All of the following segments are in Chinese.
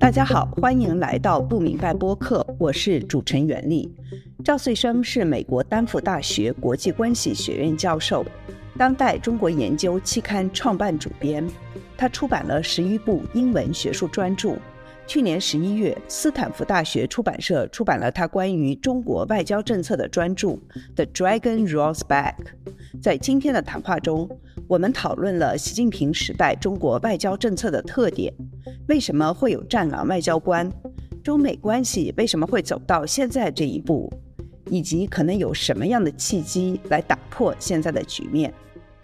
大家好，欢迎来到不明白播客，我是主持人袁丽。赵穗生是美国丹佛大学国际关系学院教授，当代中国研究期刊创办主编。他出版了十余部英文学术专著。去年十一月，斯坦福大学出版社出版了他关于中国外交政策的专著《The Dragon Roars Back》。在今天的谈话中，我们讨论了习近平时代中国外交政策的特点，为什么会有战狼外交官，中美关系为什么会走到现在这一步。以及可能有什么样的契机来打破现在的局面？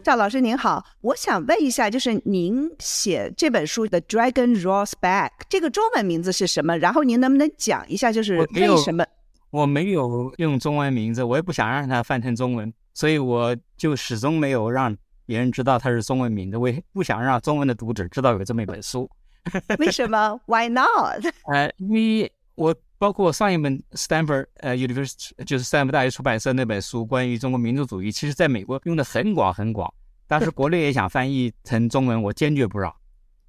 赵老师您好，我想问一下，就是您写这本书的《Dragon Roars Back》这个中文名字是什么？然后您能不能讲一下，就是为什么？我没有用中文名字，我也不想让它翻成中文，所以我就始终没有让别人知道它是中文名字。我也不想让中文的读者知道有这么一本书。为什么？Why not？呃，因为我。包括上一本 Stanford 呃 University 就是斯坦福大学出版社那本书，关于中国民族主义，其实在美国用的很广很广。当时国内也想翻译成中文，我坚决不让。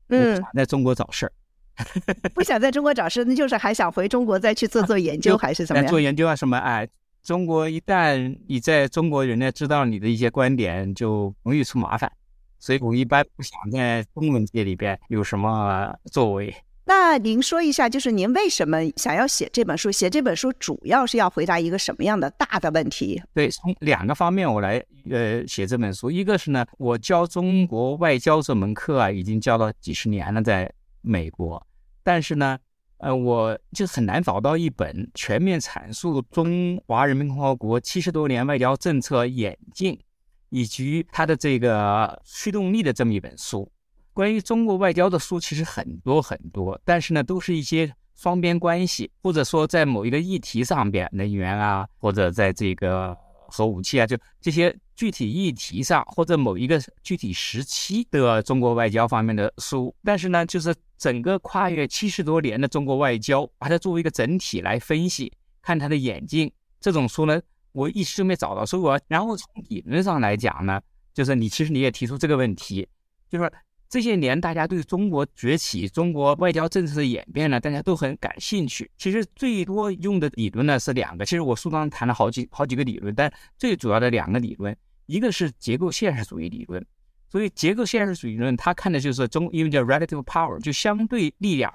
嗯，在中国找事儿，不想在中国找事，那就是还想回中国再去做做研究，还是怎么样？做研究啊什么？哎，中国一旦你在中国，人家知道你的一些观点，就容易出麻烦。所以我一般不想在中文界里边有什么作为。那您说一下，就是您为什么想要写这本书？写这本书主要是要回答一个什么样的大的问题？对，从两个方面我来呃写这本书。一个是呢，我教中国外交这门课啊，已经教了几十年了，在美国。但是呢，呃，我就很难找到一本全面阐述中华人民共和国七十多年外交政策演进以及它的这个驱动力的这么一本书。关于中国外交的书其实很多很多，但是呢，都是一些双边关系，或者说在某一个议题上边，能源啊，或者在这个核武器啊，就这些具体议题上，或者某一个具体时期的中国外交方面的书。但是呢，就是整个跨越七十多年的中国外交，把它作为一个整体来分析，看它的演进。这种书呢，我一直没找到。所以我然后从理论上来讲呢，就是你其实你也提出这个问题，就是。这些年，大家对中国崛起、中国外交政策的演变呢，大家都很感兴趣。其实最多用的理论呢是两个。其实我书当中谈了好几好几个理论，但最主要的两个理论，一个是结构现实主义理论。所以结构现实主义理论，它看的就是中，因为叫 relative power，就相对力量。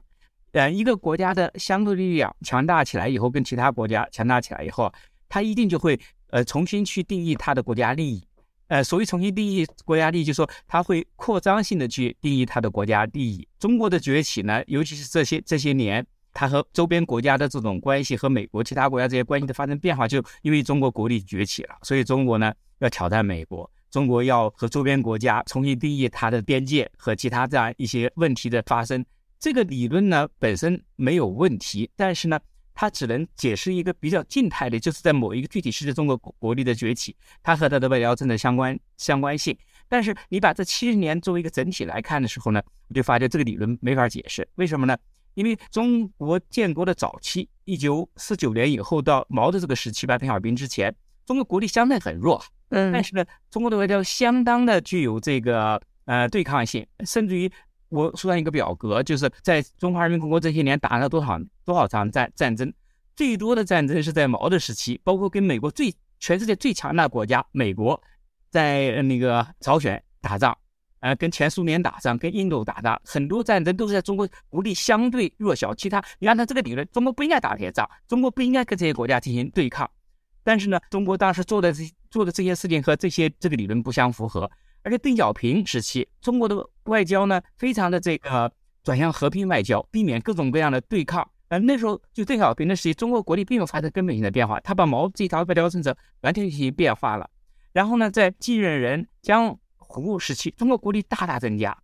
呃，一个国家的相对力量强大起来以后，跟其他国家强大起来以后，它一定就会呃重新去定义它的国家利益。呃，所谓重新定义国家利益，就是说它会扩张性的去定义它的国家利益。中国的崛起呢，尤其是这些这些年，它和周边国家的这种关系，和美国其他国家这些关系的发生变化，就因为中国国力崛起了，所以中国呢要挑战美国，中国要和周边国家重新定义它的边界和其他这样一些问题的发生。这个理论呢本身没有问题，但是呢。它只能解释一个比较静态的，就是在某一个具体时期中国国力的崛起，它和它的外交政策相关相关性。但是你把这七十年作为一个整体来看的时候呢，我就发觉这个理论没法解释。为什么呢？因为中国建国的早期，一九四九年以后到毛的这个时期吧，邓小平之前，中国国力相对很弱。嗯，但是呢，中国的外交相当的具有这个呃对抗性，甚至于。我书上一个表格，就是在中华人民共和国这些年打了多少多少场战战争，最多的战争是在毛的时期，包括跟美国最全世界最强大国家美国，在那个朝鲜打仗，呃，跟前苏联打仗，跟印度打仗，很多战争都是在中国国力相对弱小。其他你按照这个理论，中国不应该打这些仗，中国不应该跟这些国家进行对抗。但是呢，中国当时做的这做的这些事情和这些这个理论不相符合。而且邓小平时期，中国的外交呢，非常的这个转向和平外交，避免各种各样的对抗。呃，那时候就邓小平的时期，中国国力并没有发生根本性的变化，他把毛这条外交政策完全进行变化了。然后呢，在继任人江湖时期，中国国力大大增加，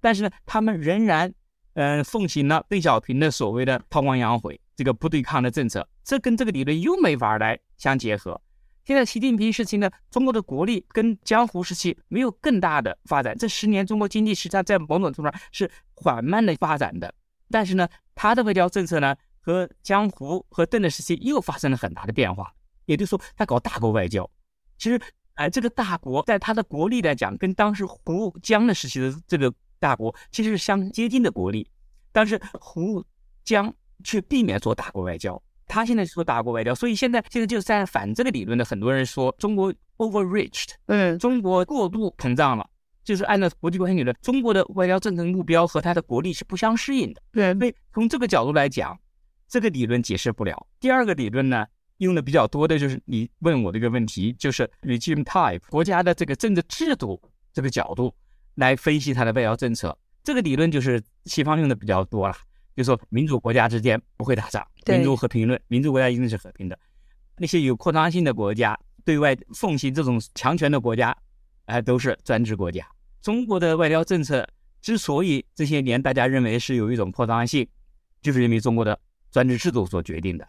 但是呢，他们仍然嗯奉行了邓小平的所谓的韬光养晦这个不对抗的政策，这跟这个理论又没法来相结合。现在习近平时期呢，中国的国力跟江湖时期没有更大的发展。这十年，中国经济实际上在某种程度上是缓慢的发展的。但是呢，他的外交政策呢，和江湖和邓的时期又发生了很大的变化。也就是说，他搞大国外交，其实，哎，这个大国在他的国力来讲，跟当时胡江的时期的这个。大国，其实是相接近的国力，但是胡江却避免做大国外交。他现在是做大国外交，所以现在现在就是在反这个理论的很多人说中国 overreached，嗯，中国过度膨胀了，就是按照国际关系理论，中国的外交政策目标和它的国力是不相适应的。对，所以从这个角度来讲，这个理论解释不了。第二个理论呢，用的比较多的就是你问我这个问题，就是 regime type 国家的这个政治制度这个角度来分析它的外交政策。这个理论就是西方用的比较多了。就说民主国家之间不会打仗，民主和平论，民主国家一定是和平的。那些有扩张性的国家，对外奉行这种强权的国家，哎，都是专制国家。中国的外交政策之所以这些年大家认为是有一种扩张性，就是因为中国的专制制度所决定的。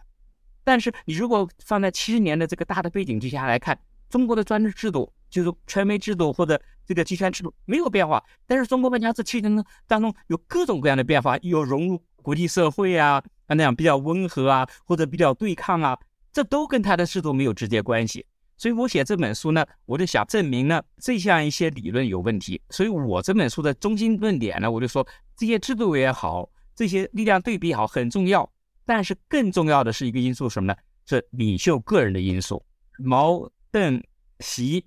但是你如果放在七十年的这个大的背景之下来看，中国的专制制度，就是传媒制度或者这个集权制度没有变化，但是中国外交这七十年当中有各种各样的变化，有融入。国际社会啊，啊那样比较温和啊，或者比较对抗啊，这都跟他的制度没有直接关系。所以我写这本书呢，我就想证明呢这样一些理论有问题。所以我这本书的中心论点呢，我就说这些制度也好，这些力量对比好很重要，但是更重要的是一个因素什么呢？是领袖个人的因素。毛、邓、习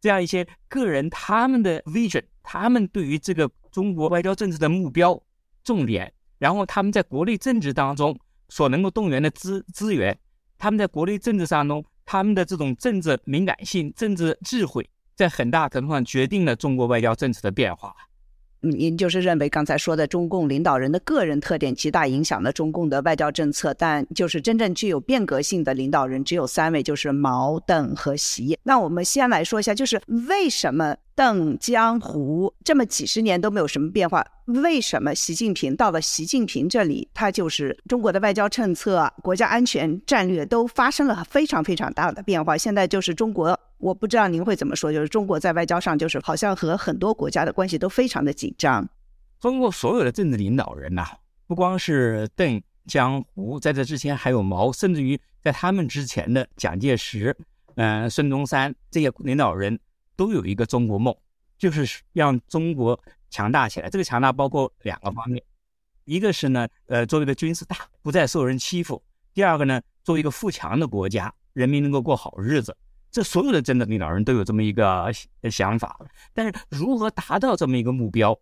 这样一些个人他们的 vision，他们对于这个中国外交政策的目标重点。然后他们在国内政治当中所能够动员的资资源，他们在国内政治当中他们的这种政治敏感性、政治智慧，在很大程度上决定了中国外交政策的变化。您就是认为刚才说的中共领导人的个人特点极大影响了中共的外交政策，但就是真正具有变革性的领导人只有三位，就是毛、邓和习。那我们先来说一下，就是为什么邓、江、湖这么几十年都没有什么变化，为什么习近平到了习近平这里，他就是中国的外交政策、国家安全战略都发生了非常非常大的变化。现在就是中国。我不知道您会怎么说，就是中国在外交上，就是好像和很多国家的关系都非常的紧张。中国所有的政治领导人呐，不光是邓、江、湖，在这之前还有毛，甚至于在他们之前的蒋介石、嗯、孙中山这些领导人，都有一个中国梦，就是让中国强大起来。这个强大包括两个方面，一个是呢，呃，作为一个军事大，不再受人欺负；第二个呢，作为一个富强的国家，人民能够过好日子。这所有的真的领导人都有这么一个想法，但是如何达到这么一个目标，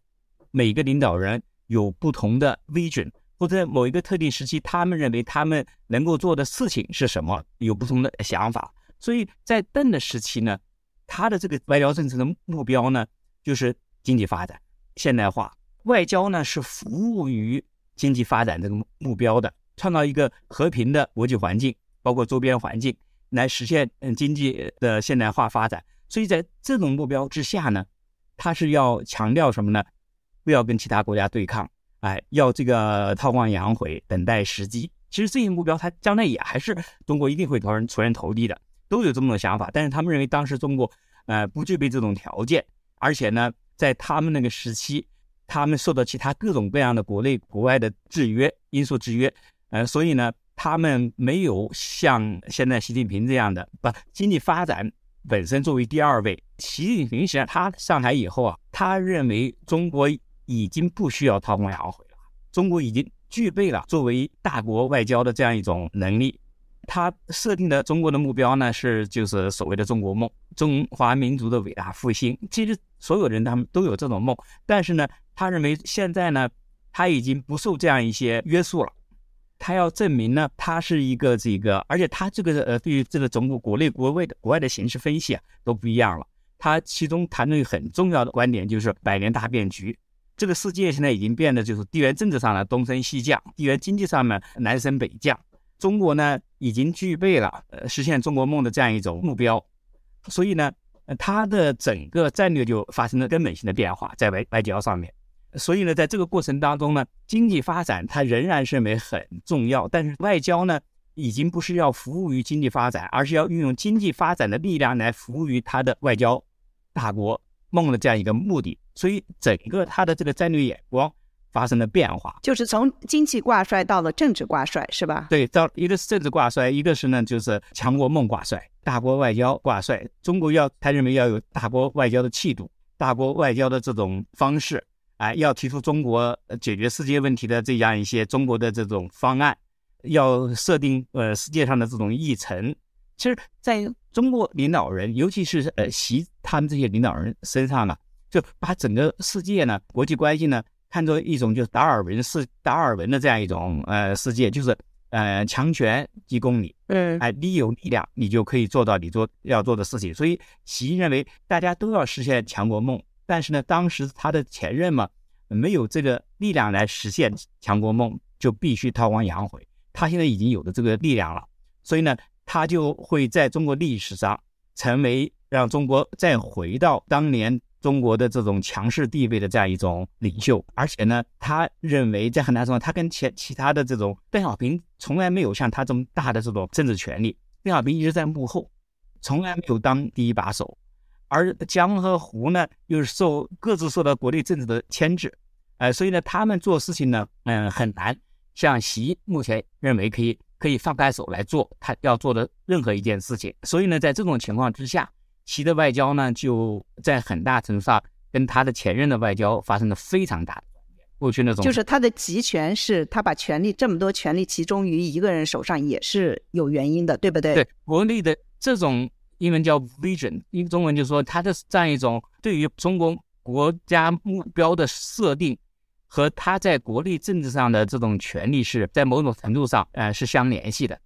每个领导人有不同的 vision，或者某一个特定时期，他们认为他们能够做的事情是什么，有不同的想法。所以在邓的时期呢，他的这个外交政策的目标呢，就是经济发展、现代化。外交呢是服务于经济发展这个目标的，创造一个和平的国际环境，包括周边环境。来实现嗯经济的现代化发展，所以在这种目标之下呢，他是要强调什么呢？不要跟其他国家对抗，哎，要这个韬光养晦，等待时机。其实这些目标，他将来也还是中国一定会投人出人头地的，都有这么多想法。但是他们认为当时中国呃不具备这种条件，而且呢，在他们那个时期，他们受到其他各种各样的国内国外的制约因素制约，呃，所以呢。他们没有像现在习近平这样的，不经济发展本身作为第二位。习近平实际上他上台以后啊，他认为中国已经不需要韬光养晦了，中国已经具备了作为大国外交的这样一种能力。他设定的中国的目标呢，是就是所谓的中国梦，中华民族的伟大复兴。其实所有人他们都有这种梦，但是呢，他认为现在呢，他已经不受这样一些约束了。他要证明呢，他是一个这个，而且他这个呃，对于这个中国国内国外的国外的形势分析啊，都不一样了。他其中谈论很重要的观点就是百年大变局。这个世界现在已经变得就是地缘政治上呢东升西降，地缘经济上面南升北降。中国呢已经具备了呃实现中国梦的这样一种目标，所以呢，他的整个战略就发生了根本性的变化，在外外交上面。所以呢，在这个过程当中呢，经济发展它仍然认为很重要，但是外交呢，已经不是要服务于经济发展，而是要运用经济发展的力量来服务于他的外交大国梦的这样一个目的。所以，整个他的这个战略眼光发生了变化，就是从经济挂帅到了政治挂帅，是吧？对，到一个是政治挂帅，一个是呢就是强国梦挂帅，大国外交挂帅。中国要他认为要有大国外交的气度，大国外交的这种方式。啊，要提出中国解决世界问题的这样一些中国的这种方案，要设定呃世界上的这种议程。其实，在中国领导人，尤其是呃习他们这些领导人身上呢，就把整个世界呢、国际关系呢，看作一种就是达尔文世、达尔文的这样一种呃世界，就是呃强权即公理，嗯，哎，你有力量，你就可以做到你做要做的事情。所以，习认为大家都要实现强国梦，但是呢，当时他的前任嘛，没有这个力量来实现强国梦，就必须韬光养晦。他现在已经有了这个力量了，所以呢。他就会在中国历史上成为让中国再回到当年中国的这种强势地位的这样一种领袖，而且呢，他认为在很大程度上，他跟其其他的这种邓小平从来没有像他这么大的这种政治权利，邓小平一直在幕后，从来没有当第一把手，而江和胡呢，又是受各自受到国内政治的牵制，呃，所以呢，他们做事情呢，嗯，很难像习目前认为可以。可以放开手来做他要做的任何一件事情，所以呢，在这种情况之下，习的外交呢，就在很大程度上跟他的前任的外交发生了非常大的转变。过去那种就是他的集权是他把权力这么多权力集中于一个人手上，也是有原因的，对不对？对，国内的这种英文叫 vision，英中文就说他的这样一种对于中国国家目标的设定。和他在国内政治上的这种权利是在某种程度上，呃，是相联系的。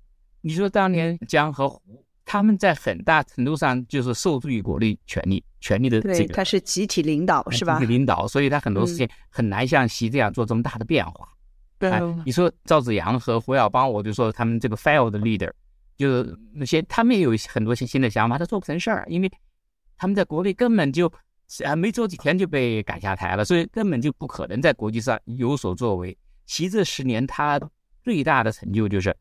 你说当年江和胡，他们在很大程度上就是受制于国内权力，权力的这个，他是集体领导，是吧？集体领导，所以他很多事情很难像习这样做这么大的变化。对，你说赵子阳和胡耀邦，我就说他们这个 failed leader，就是那些他们也有很多新新的想法，他做不成事儿，因为他们在国内根本就。啊，没做几天就被赶下台了，所以根本就不可能在国际上有所作为。习这十年他最大的成就就是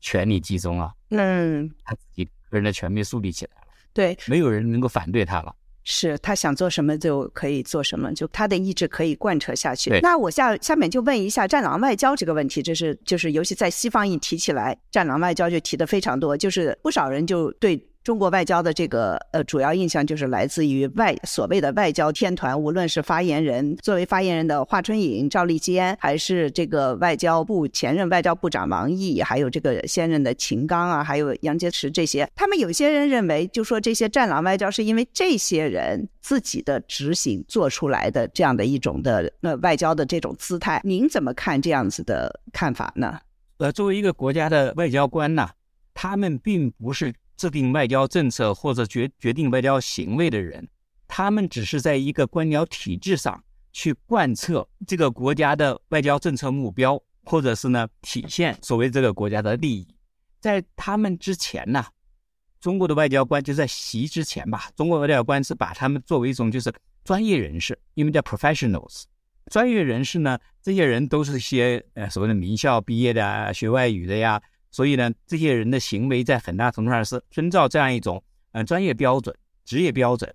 权力集中啊，嗯，他自己个人的权力树立起来了，对，没有人能够反对他了。是他想做什么就可以做什么，就他的意志可以贯彻下去。那我下下面就问一下战狼外交这个问题，这是就是尤其在西方一提起来，战狼外交就提的非常多，就是不少人就对。中国外交的这个呃主要印象就是来自于外所谓的外交天团，无论是发言人作为发言人的华春莹、赵立坚，还是这个外交部前任外交部长王毅，还有这个现任的秦刚啊，还有杨洁篪这些，他们有些人认为，就说这些战狼外交是因为这些人自己的执行做出来的这样的一种的呃外交的这种姿态，您怎么看这样子的看法呢？呃，作为一个国家的外交官呢，他们并不是。制定外交政策或者决决定外交行为的人，他们只是在一个官僚体制上去贯彻这个国家的外交政策目标，或者是呢体现所谓这个国家的利益。在他们之前呢，中国的外交官就在习之前吧，中国外交官是把他们作为一种就是专业人士，因为叫 professionals。专业人士呢，这些人都是些呃所谓的名校毕业的啊，学外语的呀。所以呢，这些人的行为在很大程度上是遵照这样一种呃专业标准、职业标准，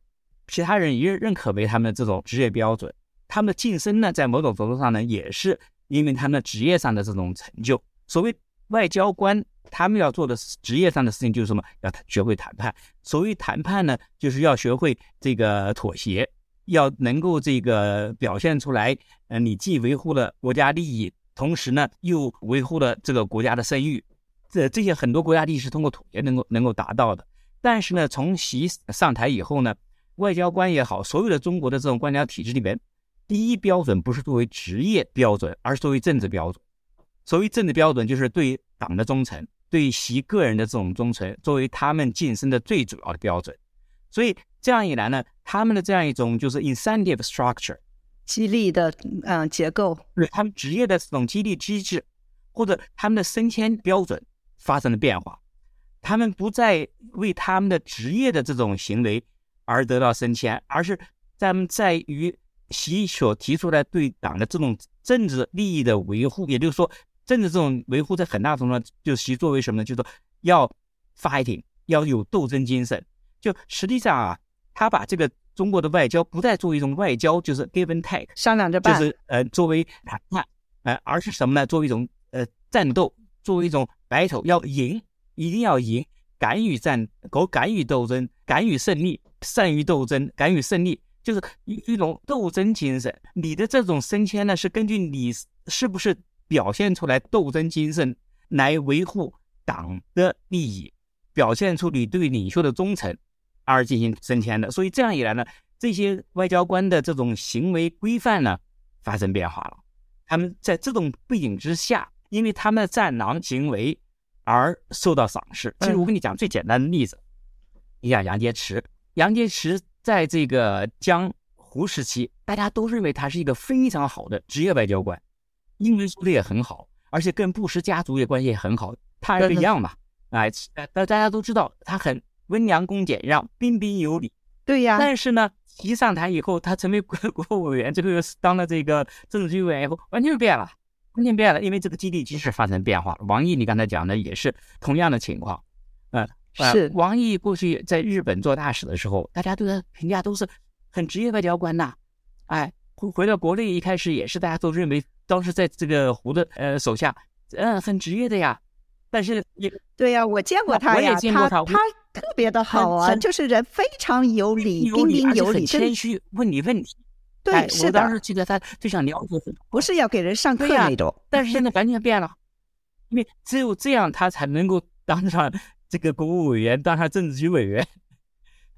其他人也认可为他们的这种职业标准。他们的晋升呢，在某种程度上呢，也是因为他们的职业上的这种成就。所谓外交官，他们要做的职业上的事情就是什么？要学会谈判。所谓谈判呢，就是要学会这个妥协，要能够这个表现出来，呃，你既维护了国家利益，同时呢，又维护了这个国家的声誉。这这些很多国家利益是通过妥协能够能够达到的，但是呢，从习上台以后呢，外交官也好，所有的中国的这种官僚体制里面，第一标准不是作为职业标准，而是作为政治标准。所谓政治标准，就是对党的忠诚，对习个人的这种忠诚，作为他们晋升的最主要的标准。所以这样一来呢，他们的这样一种就是 incentive structure，激励的嗯结构，对他们职业的这种激励机制，或者他们的升迁标准。发生了变化，他们不再为他们的职业的这种行为而得到升迁，而是他们在于习所提出来对党的这种政治利益的维护。也就是说，政治这种维护在很大程度上就习作为什么呢？就是说要 fighting，要有斗争精神。就实际上啊，他把这个中国的外交不再作为一种外交，就是 give and take，商量着办，就是呃作为谈判，呃，而是什么呢？作为一种呃战斗。作为一种 battle 要赢，一定要赢，敢于战，够敢于斗争，敢于胜利，善于斗争，敢于胜利，就是一一种斗争精神。你的这种升迁呢，是根据你是不是表现出来斗争精神，来维护党的利益，表现出你对领袖的忠诚而进行升迁的。所以这样一来呢，这些外交官的这种行为规范呢发生变化了。他们在这种背景之下，因为他们的战狼行为而受到赏识。其实我跟你讲最简单的例子，你像杨洁篪，杨洁篪在这个江湖时期，大家都认为他是一个非常好的职业外交官，英文说的也很好，而且跟布什家族也关系也很好。他儿子一样嘛，哎，大大家都知道他很温良恭俭让，彬彬有礼。对呀。但是呢。一上台以后，他成为国国务委员，最后又当了这个政治局委员以后，完全变了，完全变了，因为这个基地局势发生变化了。王毅，你刚才讲的也是同样的情况，嗯，是王毅过去在日本做大使的时候，大家对他评价都是很职业外交官呐，哎，回回到国内一开始也是大家都认为当时在这个胡的呃手下，嗯，很职业的呀，但是也对呀，我见过他呀，他他。特别的好啊，就是人非常有礼，彬彬有礼，谦虚，问你问题。对，是。我当时记得他就想了解，不是要给人上课那种。但是现在完全变了，因为只有这样，他才能够当上这个国务委员，当上政治局委员。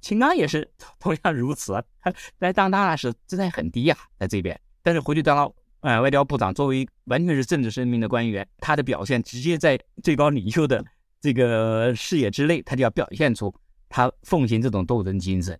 秦刚也是同样如此，他来当大使姿态很低呀，在这边，但是回去当了呃外交部长，作为完全是政治生命的官员，他的表现直接在最高领袖的。这个视野之内，他就要表现出他奉行这种斗争精神。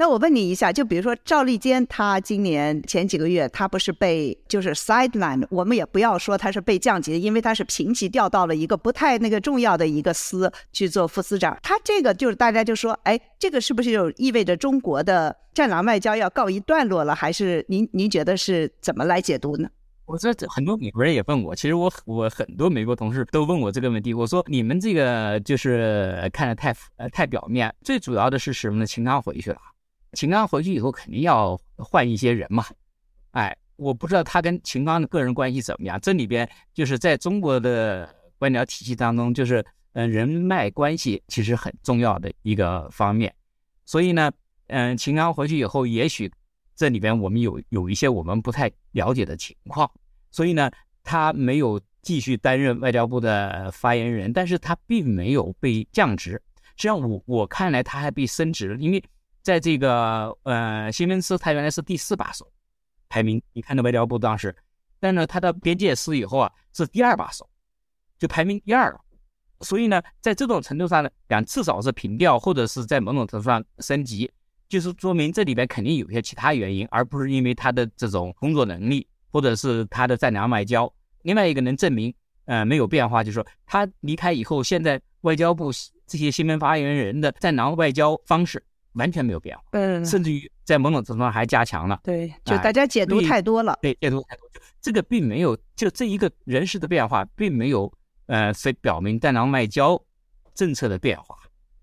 那我问你一下，就比如说赵立坚，他今年前几个月，他不是被就是 sideline，我们也不要说他是被降级，因为他是平级调到了一个不太那个重要的一个司去做副司长。他这个就是大家就说，哎，这个是不是就意味着中国的战狼外交要告一段落了？还是您您觉得是怎么来解读呢？我这很多美国人也问我，其实我我很多美国同事都问我这个问题。我说你们这个就是看的太呃太表面，最主要的是什么呢？秦刚回去了，秦刚回去以后肯定要换一些人嘛。哎，我不知道他跟秦刚的个人关系怎么样。这里边就是在中国的官僚体系当中，就是嗯人脉关系其实很重要的一个方面。所以呢，嗯，秦刚回去以后，也许。这里边我们有有一些我们不太了解的情况，所以呢，他没有继续担任外交部的发言人，但是他并没有被降职。实际上，我我看来他还被升职了，因为在这个呃新闻司，他原来是第四把手排名，你看到外交部当时，但呢，他的边界司以后啊是第二把手，就排名第二了。所以呢，在这种程度上呢，讲至少是平调，或者是在某种程度上升级。就是说明这里边肯定有些其他原因，而不是因为他的这种工作能力，或者是他的战狼外交。另外一个能证明，呃，没有变化，就是说他离开以后，现在外交部这些新闻发言人的战狼外交方式完全没有变化，嗯，甚至于在某种程度上还加强了。对，就大家解读太多了。对，解读太多，这个并没有，就这一个人事的变化，并没有，呃，非表明战狼外交政策的变化。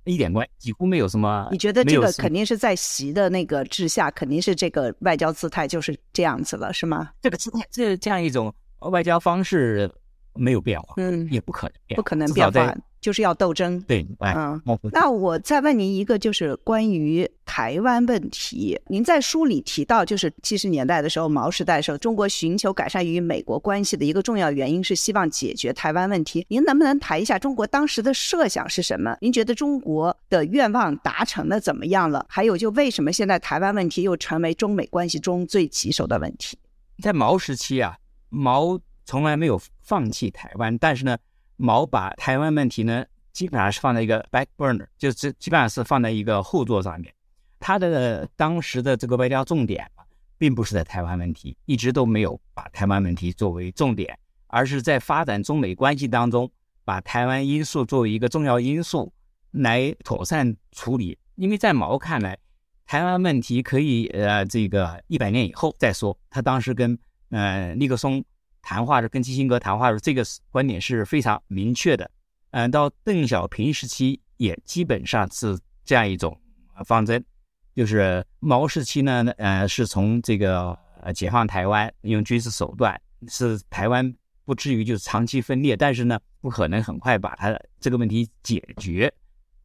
一点关几乎没有什么。你觉得这个肯定是在习的那个治下，肯定是这个外交姿态就是这样子了，是吗？这个姿态，这这样一种外交方式没有变化，嗯，也不可能，不可能变化。就是要斗争，对，嗯，那我再问您一个，就是关于台湾问题。您在书里提到，就是七十年代的时候，毛时代的时候，中国寻求改善与美国关系的一个重要原因是希望解决台湾问题。您能不能谈一下中国当时的设想是什么？您觉得中国的愿望达成的怎么样了？还有，就为什么现在台湾问题又成为中美关系中最棘手的问题？在毛时期啊，毛从来没有放弃台湾，但是呢。毛把台湾问题呢，基本上是放在一个 back burner，就是基本上是放在一个后座上面。他的当时的这个外交重点，并不是在台湾问题，一直都没有把台湾问题作为重点，而是在发展中美关系当中，把台湾因素作为一个重要因素来妥善处理。因为在毛看来，台湾问题可以呃这个一百年以后再说。他当时跟呃尼克松。谈话是跟基辛格谈话时，这个观点是非常明确的。嗯，到邓小平时期也基本上是这样一种方针，就是毛时期呢，呃，是从这个呃解放台湾，用军事手段，是台湾不至于就是长期分裂，但是呢，不可能很快把它这个问题解决。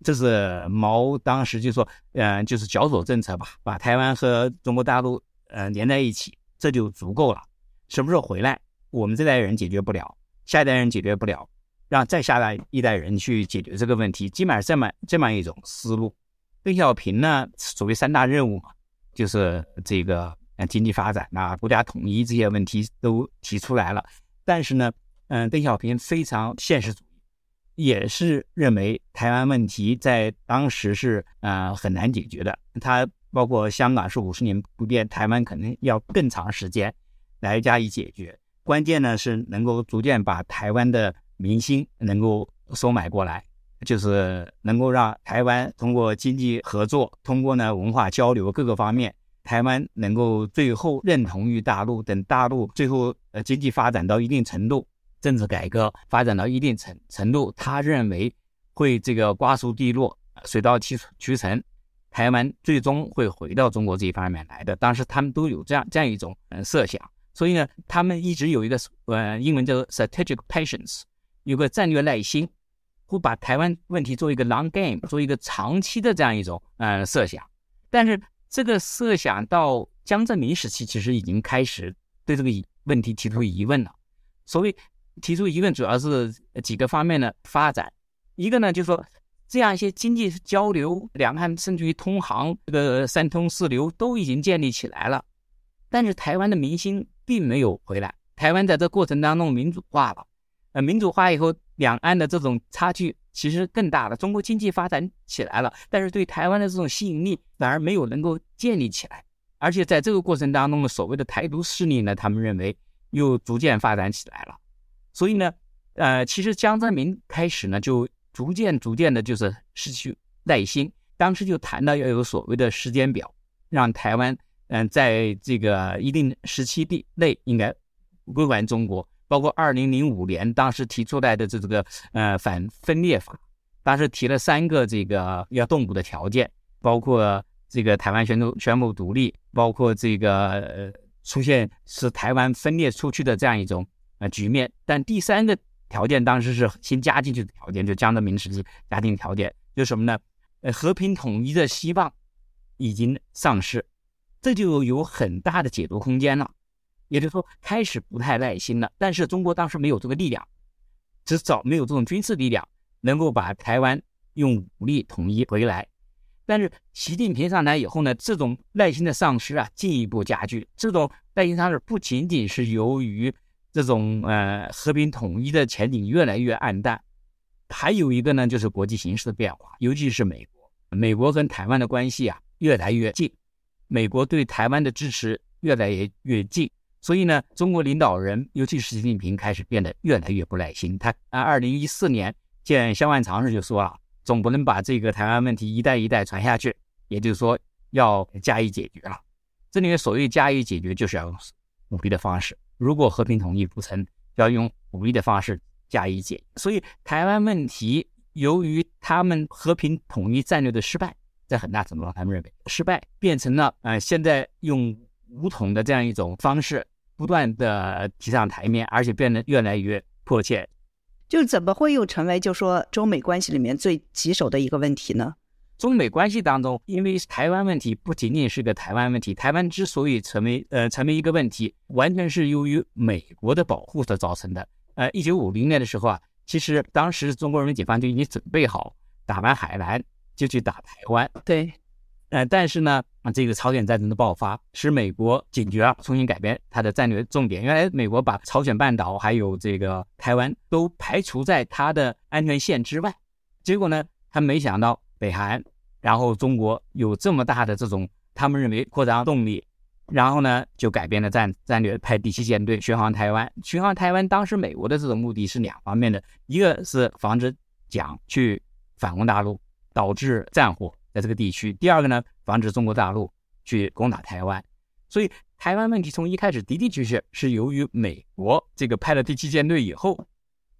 这是毛当时就说，嗯，就是绞索政策吧，把台湾和中国大陆呃连在一起，这就足够了。什么时候回来，我们这代人解决不了，下一代人解决不了，让再下来一代人去解决这个问题，基本上这么这么一种思路。邓小平呢，所谓三大任务嘛，就是这个呃经济发展啊、国家统一这些问题都提出来了。但是呢，嗯，邓小平非常现实主义，也是认为台湾问题在当时是呃很难解决的。他包括香港是五十年不变，台湾可能要更长时间来加以解决。关键呢是能够逐渐把台湾的民心能够收买过来。就是能够让台湾通过经济合作，通过呢文化交流各个方面，台湾能够最后认同于大陆。等大陆最后呃经济发展到一定程度，政治改革发展到一定程程度，他认为会这个瓜熟蒂落，水到渠渠成，台湾最终会回到中国这一方面来的。当时他们都有这样这样一种嗯设想，所以呢，他们一直有一个呃英文叫做 strategic patience，有个战略耐心。会把台湾问题做一个 long game，做一个长期的这样一种呃设想，但是这个设想到江泽民时期，其实已经开始对这个问题提出疑问了。所谓提出疑问，主要是几个方面的发展。一个呢，就是说这样一些经济交流，两岸甚至于通航，这个三通四流都已经建立起来了，但是台湾的民心并没有回来。台湾在这过程当中民主化了，呃，民主化以后。两岸的这种差距其实更大了。中国经济发展起来了，但是对台湾的这种吸引力反而没有能够建立起来。而且在这个过程当中呢所谓的台独势力呢，他们认为又逐渐发展起来了。所以呢，呃，其实江泽民开始呢就逐渐逐渐的就是失去耐心。当时就谈到要有所谓的时间表，让台湾嗯在这个一定时期地内应该归还中国。包括二零零五年当时提出来的这这个呃反分裂法，当时提了三个这个要动武的条件，包括这个台湾宣布宣布独立，包括这个呃出现是台湾分裂出去的这样一种呃局面。但第三个条件当时是新加进去的条件，就江泽民时期加定条件，就什么呢？呃和平统一的希望已经丧失，这就有很大的解读空间了。也就是说，开始不太耐心了。但是中国当时没有这个力量，至少没有这种军事力量能够把台湾用武力统一回来。但是习近平上台以后呢，这种耐心的丧失啊，进一步加剧。这种耐心丧失不仅仅是由于这种呃和平统一的前景越来越暗淡，还有一个呢，就是国际形势的变化，尤其是美国，美国跟台湾的关系啊越来越近，美国对台湾的支持越来越越近。所以呢，中国领导人，尤其是习近平，开始变得越来越不耐心。他啊，二零一四年见萧万长时就说啊，总不能把这个台湾问题一代一代传下去，也就是说要加以解决了。这里面所谓加以解决，就是要用武力的方式。如果和平统一不成，要用武力的方式加以解。所以台湾问题，由于他们和平统一战略的失败，在很大程度上，他们认为失败变成了呃，现在用武统的这样一种方式。不断的提上台面，而且变得越来越迫切，就怎么会又成为就说中美关系里面最棘手的一个问题呢？中美关系当中，因为台湾问题不仅仅是个台湾问题，台湾之所以成为呃成为一个问题，完全是由于美国的保护所造成的。呃，一九五零年的时候啊，其实当时中国人民解放军已经准备好打完海南就去打台湾。对。呃，但是呢，啊，这个朝鲜战争的爆发使美国警觉了，重新改变它的战略重点。原来美国把朝鲜半岛还有这个台湾都排除在它的安全线之外，结果呢，他没想到北韩，然后中国有这么大的这种他们认为扩张动力，然后呢，就改变了战战略，派第七舰队巡航台湾。巡航台湾，当时美国的这种目的是两方面的，一个是防止蒋去反攻大陆，导致战火。在这个地区，第二个呢，防止中国大陆去攻打台湾，所以台湾问题从一开始的的确确是由于美国这个派了第七舰队以后，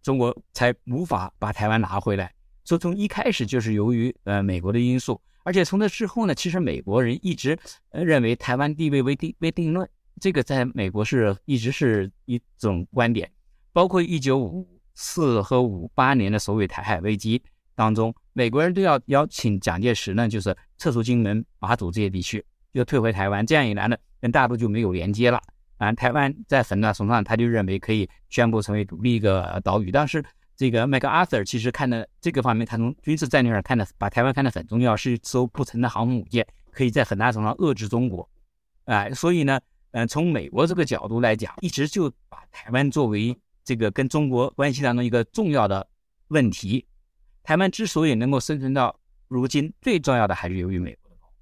中国才无法把台湾拿回来，所以从一开始就是由于呃美国的因素，而且从那之后呢，其实美国人一直呃认为台湾地位未定未定论，这个在美国是一直是一种观点，包括一九五四和五八年的所谓台海危机当中。美国人都要邀请蒋介石呢，就是撤出金门、马祖这些地区，就退回台湾。这样一来呢，跟大陆就没有连接了啊。台湾在很大程度上，他就认为可以宣布成为独立一个岛屿。但是这个麦克阿瑟其实看的这个方面，他从军事战略上看的，把台湾看得很重要，是一艘不沉的航空母舰，可以在很大程度上遏制中国。哎，所以呢，嗯，从美国这个角度来讲，一直就把台湾作为这个跟中国关系当中一个重要的问题。台湾之所以能够生存到如今，最重要的还是由于美国的保护。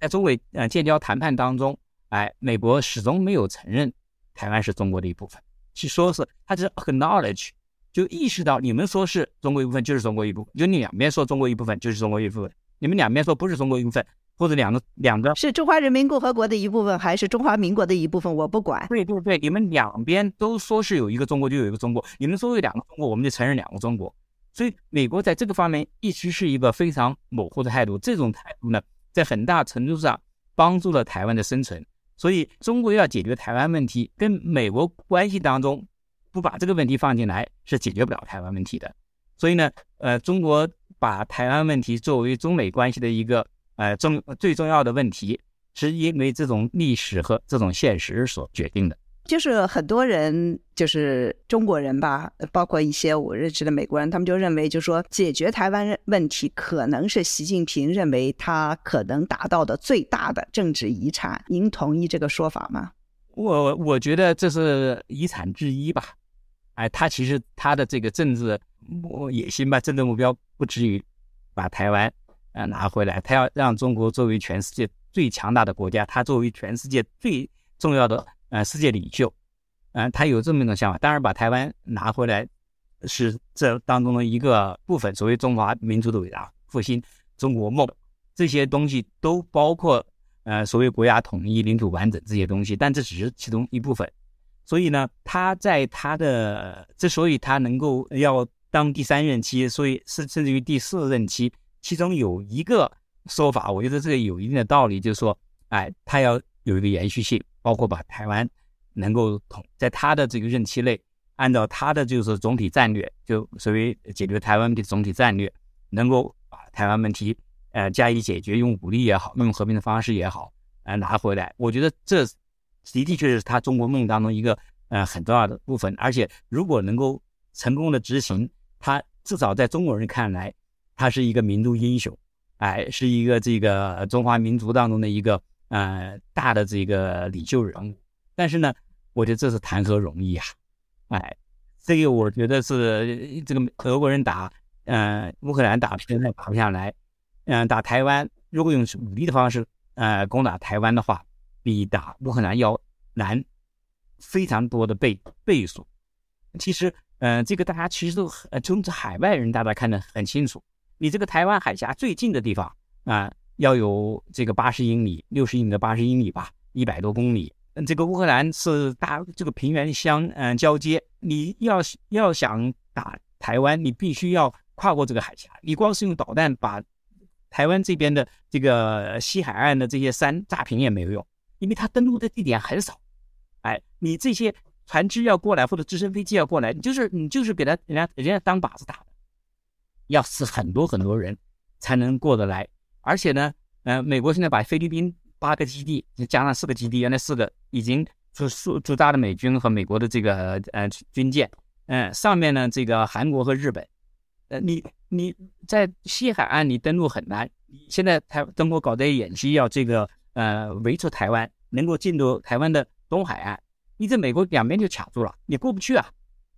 在中美呃建交谈判当中，哎，美国始终没有承认台湾是中国的一部分，去说是他只是 acknowledge，就意识到你们说是中国一部分就是中国一部分，就你两边说中国一部分就是中国一部分，你们两边说不是中国一部分，或者两个两个是中华人民共和国的一部分还是中华民国的一部分，我不管。对对对，你们两边都说是有一个中国就有一个中国，你们说有两个中国，我们就承认两个中国。所以，美国在这个方面一直是一个非常模糊的态度。这种态度呢，在很大程度上帮助了台湾的生存。所以，中国要解决台湾问题，跟美国关系当中不把这个问题放进来，是解决不了台湾问题的。所以呢，呃，中国把台湾问题作为中美关系的一个呃重最重要的问题，是因为这种历史和这种现实所决定的。就是很多人，就是中国人吧，包括一些我认识的美国人，他们就认为，就说解决台湾问题，可能是习近平认为他可能达到的最大的政治遗产。您同意这个说法吗？我我觉得这是遗产之一吧。哎，他其实他的这个政治野心吧，政治目标不至于把台湾呃拿回来，他要让中国作为全世界最强大的国家，他作为全世界最重要的。呃，世界领袖，嗯，他有这么一种想法。当然，把台湾拿回来是这当中的一个部分。所谓中华民族的伟大复兴、中国梦这些东西都包括，呃，所谓国家统一、领土完整这些东西。但这只是其中一部分。所以呢，他在他的之所以他能够要当第三任期，所以是甚至于第四任期，其中有一个说法，我觉得这个有一定的道理，就是说，哎，他要有一个延续性。包括把台湾能够统在他的这个任期内，按照他的就是总体战略，就所谓解决台湾问题总体战略，能够把台湾问题呃加以解决，用武力也好，用和平的方式也好，呃拿回来。我觉得这的的确确是他中国梦当中一个呃很重要的部分。而且如果能够成功的执行，他至少在中国人看来，他是一个民族英雄，哎，是一个这个中华民族当中的一个。呃，大的这个领袖人物，但是呢，我觉得这是谈何容易啊！哎，这个我觉得是这个俄国人打，呃，乌克兰打现在打不下来，嗯，打台湾如果用武力的方式，呃，攻打台湾的话，比打乌克兰要难非常多的倍倍数。其实，嗯，这个大家其实都呃，从海外人大家看得很清楚，你这个台湾海峡最近的地方啊。要有这个八十英里、六十英里的八十英里吧，一百多公里。嗯，这个乌克兰是大这个平原相嗯交接，你要要想打台湾，你必须要跨过这个海峡。你光是用导弹把台湾这边的这个西海岸的这些山炸平也没有用，因为它登陆的地点很少。哎，你这些船只要过来或者直升飞机要过来，你就是你就是给他人家人家当靶子打的，要死很多很多人才能过得来。而且呢，呃，美国现在把菲律宾八个基地，加上四个基地，原来四个已经驻驻驻扎的美军和美国的这个呃军舰，嗯，上面呢这个韩国和日本，呃，你你在西海岸你登陆很难，现在台中国搞这些演习，要这个呃围住台湾，能够进入台湾的东海岸，你这美国两边就卡住了，你过不去啊，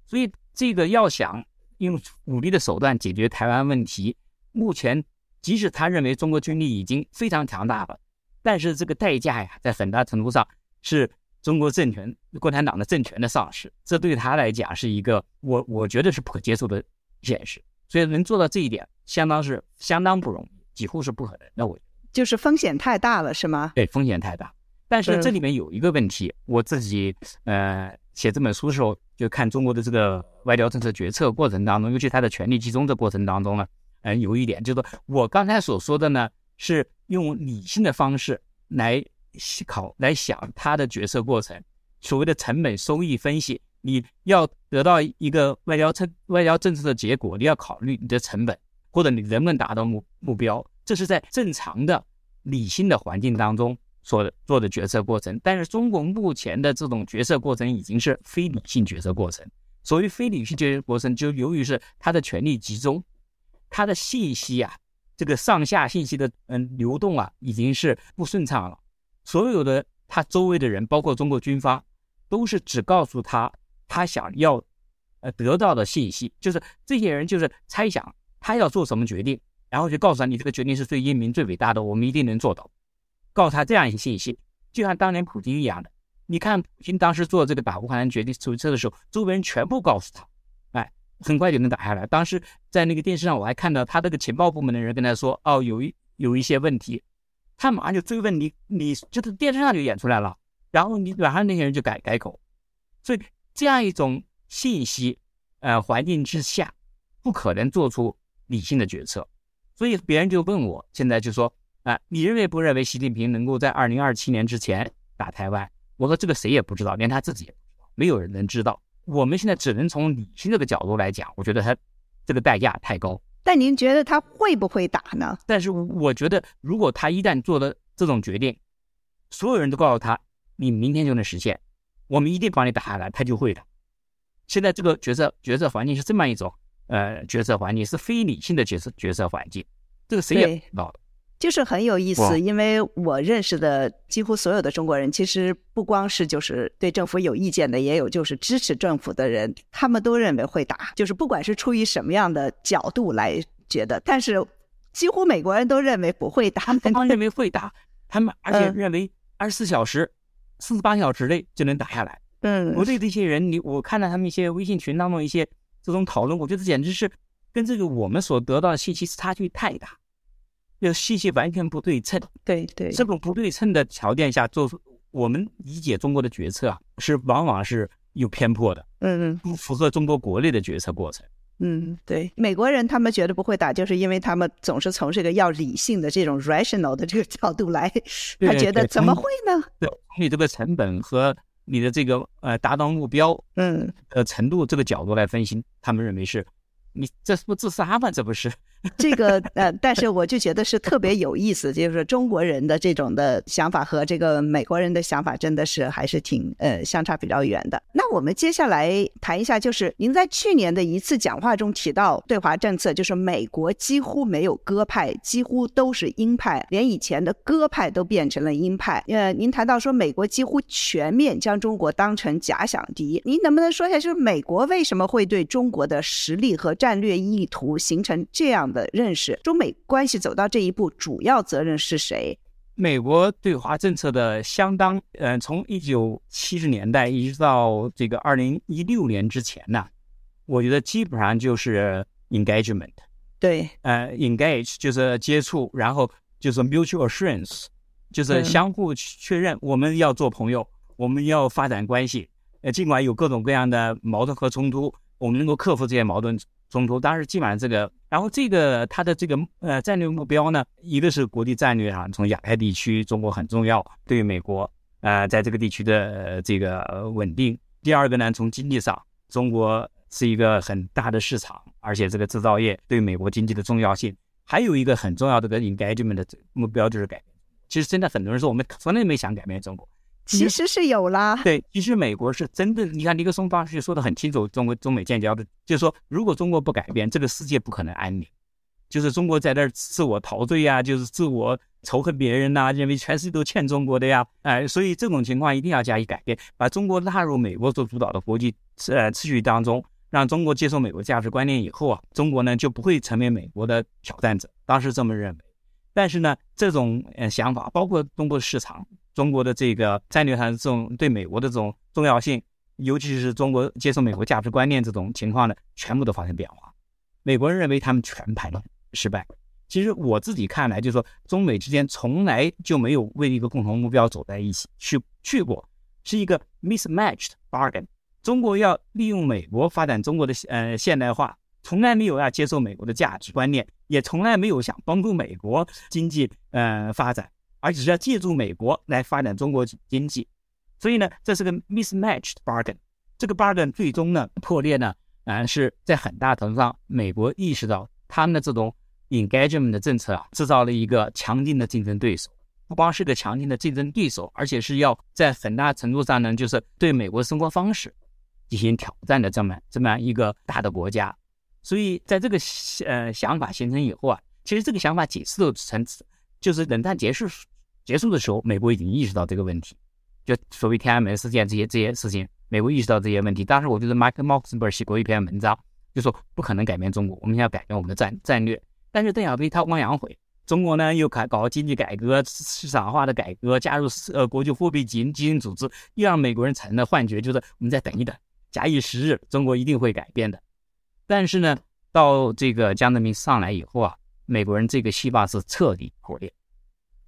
所以这个要想用武力的手段解决台湾问题，目前。即使他认为中国军力已经非常强大了，但是这个代价呀，在很大程度上是中国政权、共产党的政权的丧失。这对他来讲是一个我我觉得是不可接受的现实。所以能做到这一点，相当是相当不容易，几乎是不可能。那我就是风险太大了，是吗？对，风险太大。但是这里面有一个问题，我自己呃写这本书的时候，就看中国的这个外交政策决策过程当中，尤其它的权力集中的过程当中呢。嗯，有一点就是，我刚才所说的呢，是用理性的方式来考、来想他的决策过程，所谓的成本收益分析。你要得到一个外交政外交政策的结果，你要考虑你的成本，或者你能不能达到目目标，这是在正常的理性的环境当中所做的决策过程。但是中国目前的这种决策过程已经是非理性决策过程。所谓非理性决策过程，就由于是它的权力集中，它的信息啊，这个上下信息的嗯流动啊，已经是不顺畅了。所有的他周围的人，包括中国军方，都是只告诉他他想要呃得到的信息，就是这些人就是猜想他要做什么决定，然后就告诉他你这个决定是最英明、最伟大的，我们一定能做到，告诉他这样一些信息，就像当年普京一样的。你看，普京当时做这个打乌克兰决定决策的时候，周围人全部告诉他，哎，很快就能打下来。当时在那个电视上，我还看到他这个情报部门的人跟他说，哦，有一有一些问题，他马上就追问你，你就是电视上就演出来了，然后你马上那些人就改改口。所以这样一种信息呃环境之下，不可能做出理性的决策。所以别人就问我，现在就说，啊，你认为不认为习近平能够在二零二七年之前打台湾？我说这个谁也不知道，连他自己也不知道，没有人能知道。我们现在只能从理性这个角度来讲，我觉得他这个代价太高。但您觉得他会不会打呢？但是我觉得，如果他一旦做了这种决定，所有人都告诉他你明天就能实现，我们一定帮你打下来，他就会的。现在这个决策决策环境是这么一种呃决策环境，是非理性的决策决策环境，这个谁也不知道的。就是很有意思，因为我认识的几乎所有的中国人，其实不光是就是对政府有意见的，也有就是支持政府的人，他们都认为会打，就是不管是出于什么样的角度来觉得，但是几乎美国人都认为不会打，他们认为会打，他们而且认为二十四小时、四十八小时内就能打下来。嗯，我对这些人，你我看到他们一些微信群当中一些这种讨论，我觉得简直是跟这个我们所得到的信息差距太大。要信息完全不对称，对对，这种不对称的条件下做出我们理解中国的决策啊，是往往是有偏颇的，嗯嗯，不符合中国国内的决策过程。嗯，对，美国人他们觉得不会打，就是因为他们总是从这个要理性的这种 rational 的这个角度来，他觉得怎么会呢？对，你这个成本和你的这个呃达到目标嗯呃程度这个角度来分析，他们认为是。你这是不自杀吗？这不是 这个呃，但是我就觉得是特别有意思，就是中国人的这种的想法和这个美国人的想法真的是还是挺呃相差比较远的。那我们接下来谈一下，就是您在去年的一次讲话中提到对华政策，就是美国几乎没有鸽派，几乎都是鹰派，连以前的鸽派都变成了鹰派。呃，您谈到说美国几乎全面将中国当成假想敌，您能不能说一下，就是美国为什么会对中国的实力和战略意图形成这样的认识，中美关系走到这一步，主要责任是谁？美国对华政策的相当，呃，从一九七十年代一直到这个二零一六年之前呢，我觉得基本上就是 engagement，对，呃，engage 就是接触，然后就是 mutual assurance，就是相互确认我们要做朋友，我们要发展关系，呃，尽管有各种各样的矛盾和冲突，我们能够克服这些矛盾。冲突，当时基本上这个，然后这个它的这个呃战略目标呢，一个是国际战略上，从亚太地区中国很重要，对于美国呃在这个地区的这个稳定。第二个呢，从经济上，中国是一个很大的市场，而且这个制造业对美国经济的重要性。还有一个很重要的个 engagement 的目标就是改。其实现在很多人说我们从来没想改变中国。其实是有啦，对，其实美国是真的。你看尼克松当时说的很清楚，中国中美建交的，就是说，如果中国不改变，这个世界不可能安宁。就是中国在那儿自我陶醉呀，就是自我仇恨别人呐，认为全世界都欠中国的呀，哎，所以这种情况一定要加以改变，把中国纳入美国所主导的国际呃秩序当中，让中国接受美国价值观念以后啊，中国呢就不会成为美国的挑战者。当时这么认为，但是呢，这种呃想法，包括中国市场。中国的这个战略上这种对美国的这种重要性，尤其是中国接受美国价值观念这种情况呢，全部都发生变化。美国人认为他们全盘失败。其实我自己看来，就是说中美之间从来就没有为一个共同目标走在一起去去过，是一个 mismatched bargain。中国要利用美国发展中国的呃现代化，从来没有要接受美国的价值观念，也从来没有想帮助美国经济呃发展。而只是要借助美国来发展中国经济，所以呢，这是个 mismatched bargain。这个 bargain 最终呢破裂呢，啊是在很大程度上，美国意识到他们的这种 engagement 的政策啊，制造了一个强劲的竞争对手。不光是个强劲的竞争对手，而且是要在很大程度上呢，就是对美国生活方式进行挑战的这么这么一个大的国家。所以在这个呃想法形成以后啊，其实这个想法几次都成，就是冷战结束结束的时候，美国已经意识到这个问题，就所谓天安门事件这些这些事情，美国意识到这些问题。当时我觉得 Michael m o x b e r 写过一篇文章，就说不可能改变中国，我们要改变我们的战战略。但是邓小平韬光养晦。中国呢又搞搞经济改革、市场化的改革，加入呃国际货币基金基金组织，又让美国人产生了幻觉，就是我们再等一等，假以时日，中国一定会改变的。但是呢，到这个江泽民上来以后啊，美国人这个希望是彻底破裂。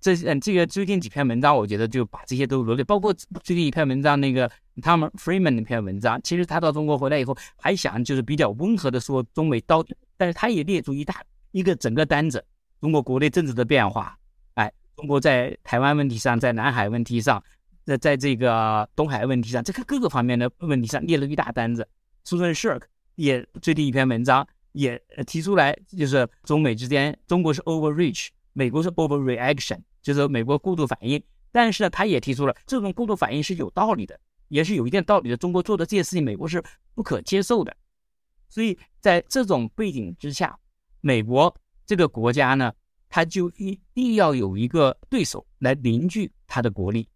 这嗯，这个最近几篇文章，我觉得就把这些都罗列，包括最近一篇文章，那个 Tom Freeman 那篇文章，其实他到中国回来以后，还想就是比较温和的说中美到底，但是他也列出一大一个整个单子。中国国内政治的变化，哎，中国在台湾问题上，在南海问题上，在在这个东海问题上，这个各个方面的问题上列了一大单子。Susan Shirk 也最近一篇文章也提出来，就是中美之间，中国是 overreach，美国是 overreaction，就是美国过度反应。但是呢，他也提出了这种过度反应是有道理的，也是有一定道理的。中国做的这些事情，美国是不可接受的。所以在这种背景之下，美国。这个国家呢，它就一定要有一个对手来凝聚它的国力。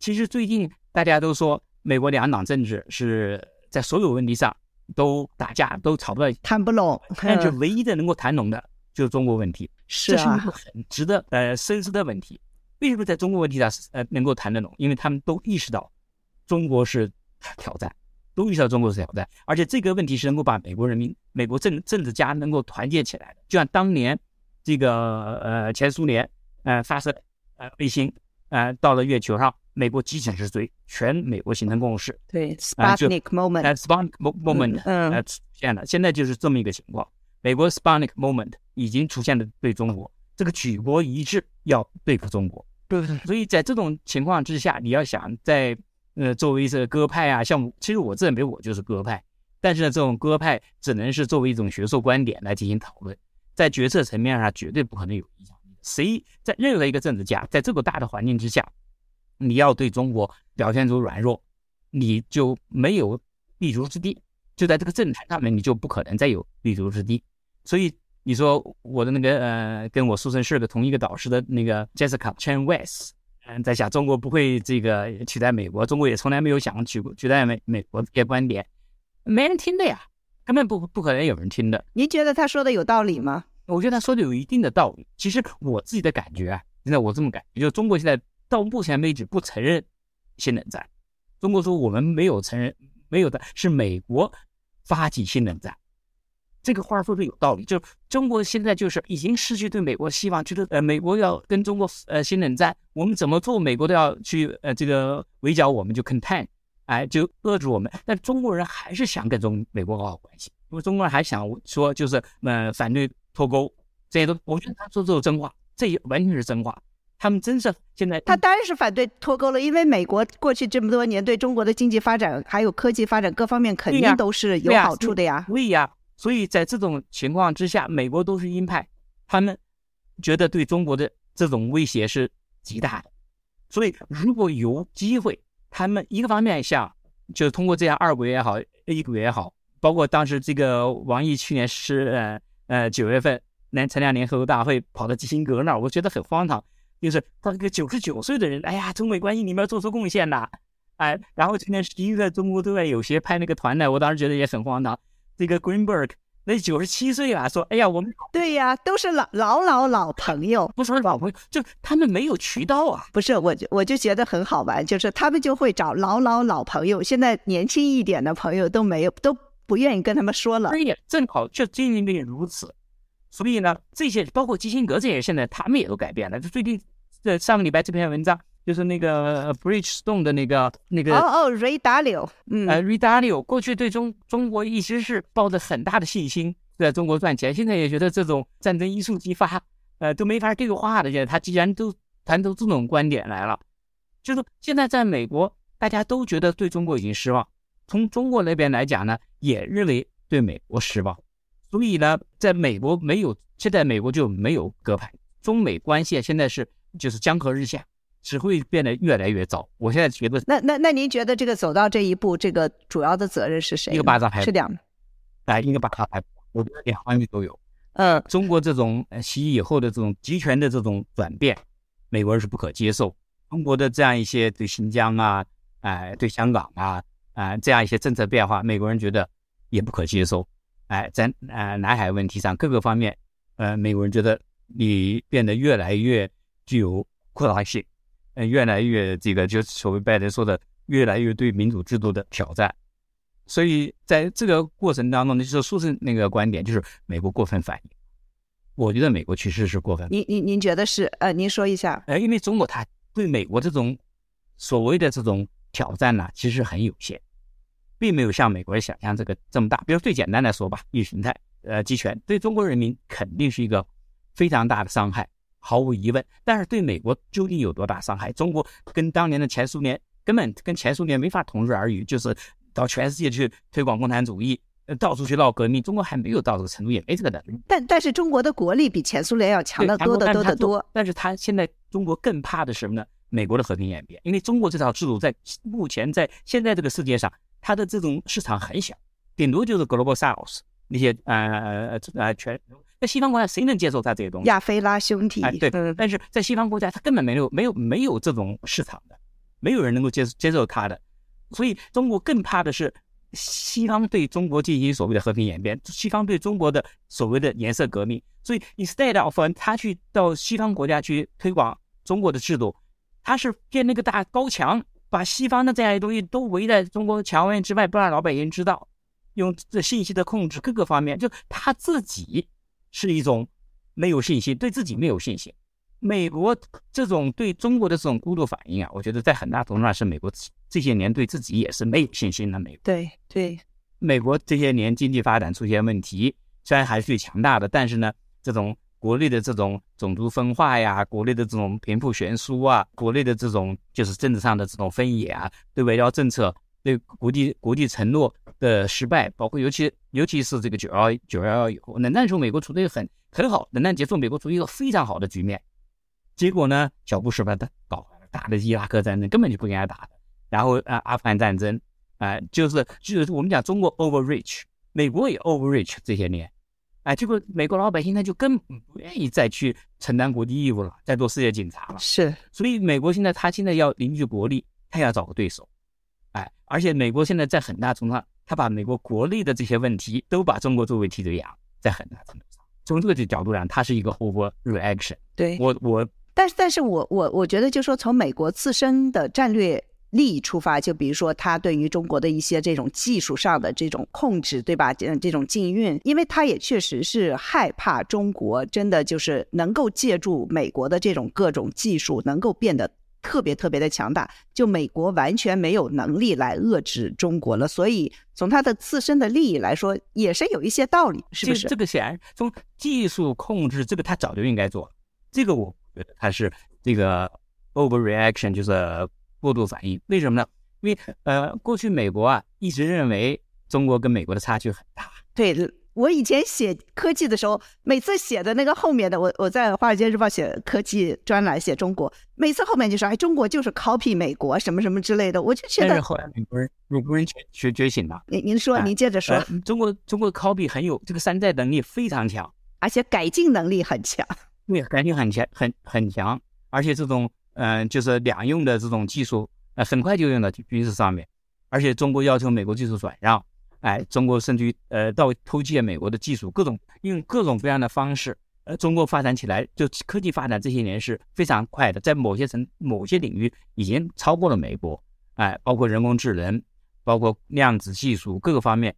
其实最近大家都说，美国两党政治是在所有问题上都打架，都吵不到，谈不拢。但是唯一的能够谈拢的，就是中国问题。是啊，很值得呃深思的问题。为什么在中国问题上呃能够谈得拢？因为他们都意识到中国是挑战，都意识到中国是挑战，而且这个问题是能够把美国人民。美国政政治家能够团结起来的，就像当年这个呃前苏联呃发射呃卫星呃到了月球上，美国急起直追，全美国形成共识。对，Sputnik moment，Sputnik moment 呃出现了，现在就是这么一个情况。美国 Sputnik moment 已经出现了对中国这个举国一致要对付中国。对对，所以在这种情况之下，你要想在呃作为这个鸽派啊，像其实我认为我就是鸽派。但是呢，这种鸽派只能是作为一种学术观点来进行讨论，在决策层面上绝对不可能有影响力。谁在任何一个政治家在这么大的环境之下，你要对中国表现出软弱，你就没有立足之地。就在这个政坛上面，你就不可能再有立足之地。所以你说我的那个呃，跟我书生是的同一个导师的那个 Jessica Chen West，嗯，在想中国不会这个取代美国，中国也从来没有想取取代美美国这些观点。没人听的呀，根本不不可能有人听的。您觉得他说的有道理吗？我觉得他说的有一定的道理。其实我自己的感觉啊，现在我这么感觉，就中国现在到目前为止不承认新冷战。中国说我们没有承认，没有的是美国发起新冷战。这个话说的有道理，就中国现在就是已经失去对美国希望，觉得呃美国要跟中国呃新冷战，我们怎么做美国都要去呃这个围剿我们，就 contain。哎，就遏制我们，但中国人还是想跟中美国搞好关系，因为中国人还想说，就是呃反对脱钩，这些都，我觉得他说这是真话，这也完全是真话。他们真是现在，他当然是反对脱钩了，因为美国过去这么多年对中国的经济发展还有科技发展各方面肯定都是有好处的呀。对呀，所以在这种情况之下，美国都是鹰派，他们觉得对中国的这种威胁是极大的，所以如果有机会。他们一个方面像，就是通过这样二股也好，A 股也好，包括当时这个王毅去年是呃呃九月份南参加联合国大会，跑到基辛格那儿，我觉得很荒唐，就是他一个九十九岁的人，哎呀，中美关系里面做出贡献呐，哎，然后今年十一月中国对外有些派那个团来，我当时觉得也很荒唐，这个 Greenberg。那九十七岁了，说：“哎呀，我们对呀，都是老老老老朋友，不是老朋友，就他们没有渠道啊。不是，我就我就觉得很好玩，就是他们就会找老老老朋友，现在年轻一点的朋友都没有，都不愿意跟他们说了。对，正好就正因为如此，所以呢，这些包括基辛格这些，现在他们也都改变了。就最近这上个礼拜这篇文章。”就是那个 Bridgestone 的那个那个哦哦 Dalio，嗯，呃，Ray Dalio 过去对中中国一直是抱着很大的信心，在中国赚钱，现在也觉得这种战争一触即发，呃，都没法对话的。现在他既然都谈出这种观点来了，就是现在在美国，大家都觉得对中国已经失望，从中国那边来讲呢，也认为对美国失望，所以呢，在美国没有，现在美国就没有鸽派，中美关系现在是就是江河日下，只会变得越来越糟。我现在觉得，那那那您觉得这个走到这一步，这个主要的责任是谁？一个巴掌拍是两，哎，一个巴掌拍，我觉得两方面都有。嗯，中国这种习以后的这种集权的这种转变，美国人是不可接受。中国的这样一些对新疆啊，哎，对香港啊，啊，这样一些政策变化，美国人觉得也不可接受。哎，在呃南海问题上各个方面，呃，美国人觉得你变得越来越具有扩大性，呃，越来越这个就所谓拜登说的，越来越对民主制度的挑战。所以在这个过程当中呢，就是苏轼那个观点，就是美国过分反应。我觉得美国其实是过分。您您您觉得是？呃，您说一下。呃，因为中国它对美国这种所谓的这种挑战呢，其实很有限，并没有像美国人想象这个这么大。比如最简单来说吧，意识形态，呃，集权对中国人民肯定是一个非常大的伤害，毫无疑问。但是对美国究竟有多大伤害？中国跟当年的前苏联根本跟前苏联没法同日而语，就是。到全世界去推广共产主义，呃，到处去闹革命，中国还没有到这个程度，也没这个能力。但但是中国的国力比前苏联要强得多得多得多。但是他现在中国更怕的是什么呢？美国的和平演变，因为中国这套制度在目前在现在这个世界上，它的这种市场很小，顶多就是 global south 那些呃呃呃全在西方国家谁能接受他这些东西？亚非拉兄弟，对，但是在西方国家，他根本没有没有没有这种市场的，没有人能够接接受他的。所以，中国更怕的是西方对中国进行所谓的和平演变，西方对中国的所谓的颜色革命。所以，instead of 他去到西方国家去推广中国的制度，他是建那个大高墙，把西方的这样东西都围在中国墙外之外，不让老百姓知道，用这信息的控制各个方面，就他自己是一种没有信心，对自己没有信心。美国这种对中国的这种孤独反应啊，我觉得在很大程度上是美国这些年对自己也是没有信心的。美对对，美国这些年经济发展出现问题，虽然还是最强大的，但是呢，这种国内的这种种族分化呀，国内的这种贫富悬殊啊，国内的这种就是政治上的这种分野啊，对外交政策、对国际国际承诺的失败，包括尤其尤其是这个九幺九幺幺以后，冷战时候美国处的一个很很好，冷战结束美国处于一个非常好的局面。结果呢？小布什把他搞打的伊拉克战争根本就不应该打的，然后啊，阿富汗战争，啊，就是就是我们讲中国 overreach，美国也 overreach 这些年，哎，结果美国老百姓他就根本不愿意再去承担国际义务了，再做世界警察了。是，所以美国现在他现在要凝聚国力，他要找个对手，哎，而且美国现在在很大程度上，他把美国国内的这些问题都把中国作为替罪羊，在很大程度上，从这个角度上，它是一个 overreaction。对我我。但是，但是我我我觉得，就说从美国自身的战略利益出发，就比如说他对于中国的一些这种技术上的这种控制，对吧？这这种禁运，因为他也确实是害怕中国真的就是能够借助美国的这种各种技术，能够变得特别特别的强大，就美国完全没有能力来遏制中国了。所以，从它的自身的利益来说，也是有一些道理，是不是？这个显然从技术控制，这个他早就应该做，这个我。觉得他是这个 overreaction，就是过度反应。为什么呢？因为呃，过去美国啊一直认为中国跟美国的差距很大。对我以前写科技的时候，每次写的那个后面的，我我在《华尔街日报》写科技专栏写中国，每次后面就说哎，中国就是 copy 美国什么什么之类的。我就觉得，但是后来美国人美国人觉觉觉醒了。您您说，您接着说。中国中国 copy 很有这个山寨能力非常强，而且改进能力很强。对，改进很强，很很强，而且这种，嗯，就是两用的这种技术，呃，很快就用到军事上面，而且中国要求美国技术转让，哎，中国甚至于，呃，到偷窃美国的技术，各种用各种各样的方式，呃，中国发展起来，就科技发展这些年是非常快的，在某些层、某些领域已经超过了美国，哎，包括人工智能，包括量子技术各个方面。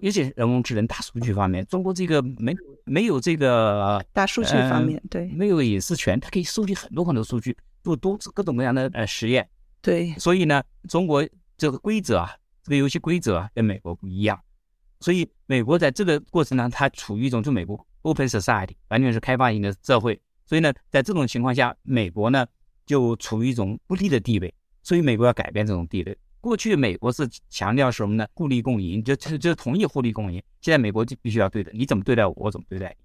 尤其是人工智能、大数据方面，中国这个没没有这个大数据方面，对，没有隐私权，它可以收集很多很多数据，做多各种各样的呃实验。对，所以呢，中国这个规则啊，这个游戏规则跟美国不一样，所以美国在这个过程呢，它处于一种就美国 open society，完全是开放型的社会，所以呢，在这种情况下，美国呢就处于一种不利的地位，所以美国要改变这种地位。过去美国是强调什么呢？互利共赢，就就就同意互利共赢。现在美国就必须要对的，你怎么对待我，我怎么对待你。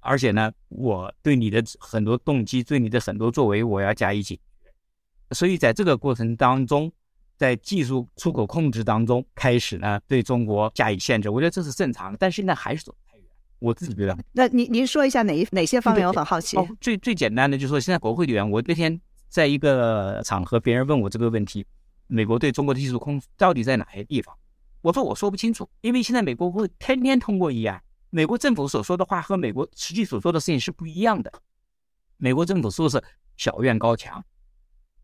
而且呢，我对你的很多动机，对你的很多作为，我要加以警觉。所以在这个过程当中，在技术出口控制当中，开始呢对中国加以限制。我觉得这是正常的，但是现在还是走太远。我自己觉得。那您您说一下哪一哪些方面？我很好奇。最最简单的就是说，现在国会议员，我那天在一个场合，别人问我这个问题。美国对中国的技术控到底在哪些地方？我说我说不清楚，因为现在美国会天天通过议案，美国政府所说的话和美国实际所做的事情是不一样的。美国政府说是小院高墙，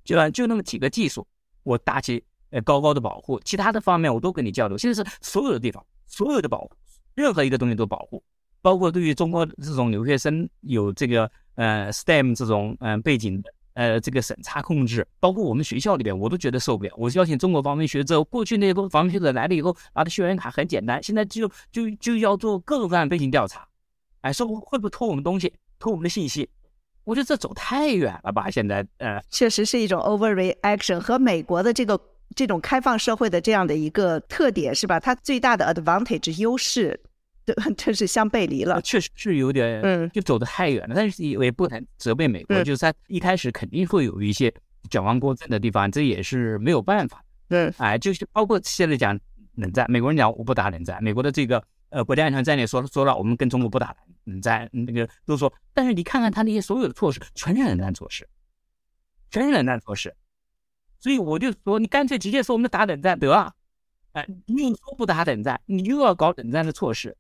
就就那么几个技术，我搭起呃高高的保护，其他的方面我都跟你交流。现在是所有的地方，所有的保护，任何一个东西都保护，包括对于中国这种留学生有这个呃 STEM 这种嗯背景的。呃，这个审查控制，包括我们学校里边，我都觉得受不了。我邀请中国访问学者，过去那些访问学者来了以后，拿的学员卡很简单，现在就就就要做各种各样背景调查，哎，说会不会偷我们东西，偷我们的信息？我觉得这走太远了吧？现在，呃，确实是一种 overreaction 和美国的这个这种开放社会的这样的一个特点，是吧？它最大的 advantage 优势。这 是相背离了，确实是有点，嗯，就走得太远了。但是也不能责备美国，就是他一开始肯定会有一些矫枉过正的地方，这也是没有办法。嗯，哎，就是包括现在讲冷战，美国人讲我不打冷战，美国的这个呃国家安全战略说说了，我们跟中国不打冷战，那个都说。但是你看看他那些所有的措施，全是冷战措施，全是冷战措施。所以我就说，你干脆直接说我们打冷战得了。哎，你又说不打冷战，你又要搞冷战的措施。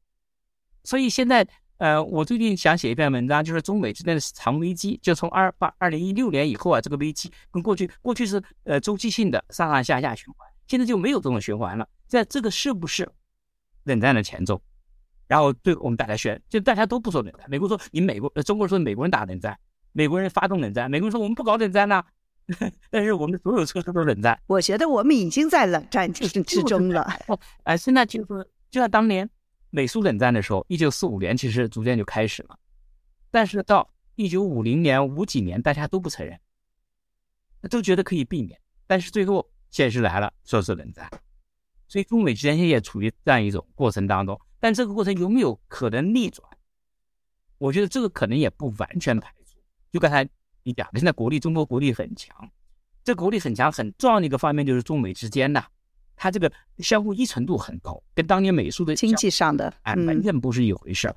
所以现在，呃，我最近想写一篇文章，就是中美之间的长危机，就从二八二零一六年以后啊，这个危机跟过去过去是呃周期性的上上下下循环，现在就没有这种循环了。在这个是不是冷战的前奏？然后对我们大家选，就大家都不说冷战。美国说你美国，呃，中国说美国人打冷战，美国人发动冷战，美国人说我们不搞冷战了，但是我们的所有措施都是冷战。我觉得我们已经在冷战之之中了。哎，现在就是就像当年。美苏冷战的时候，一九四五年其实逐渐就开始了，但是到一九五零年五几年，大家都不承认，都觉得可以避免，但是最后现实来了，说是冷战，所以中美之间现在处于这样一种过程当中，但这个过程有没有可能逆转？我觉得这个可能也不完全排除。就刚才你讲的，现在国力，中国国力很强，这国力很强，很重要的一个方面就是中美之间呐。它这个相互依存度很高，跟当年美苏的经济上的哎完全不是一回事儿，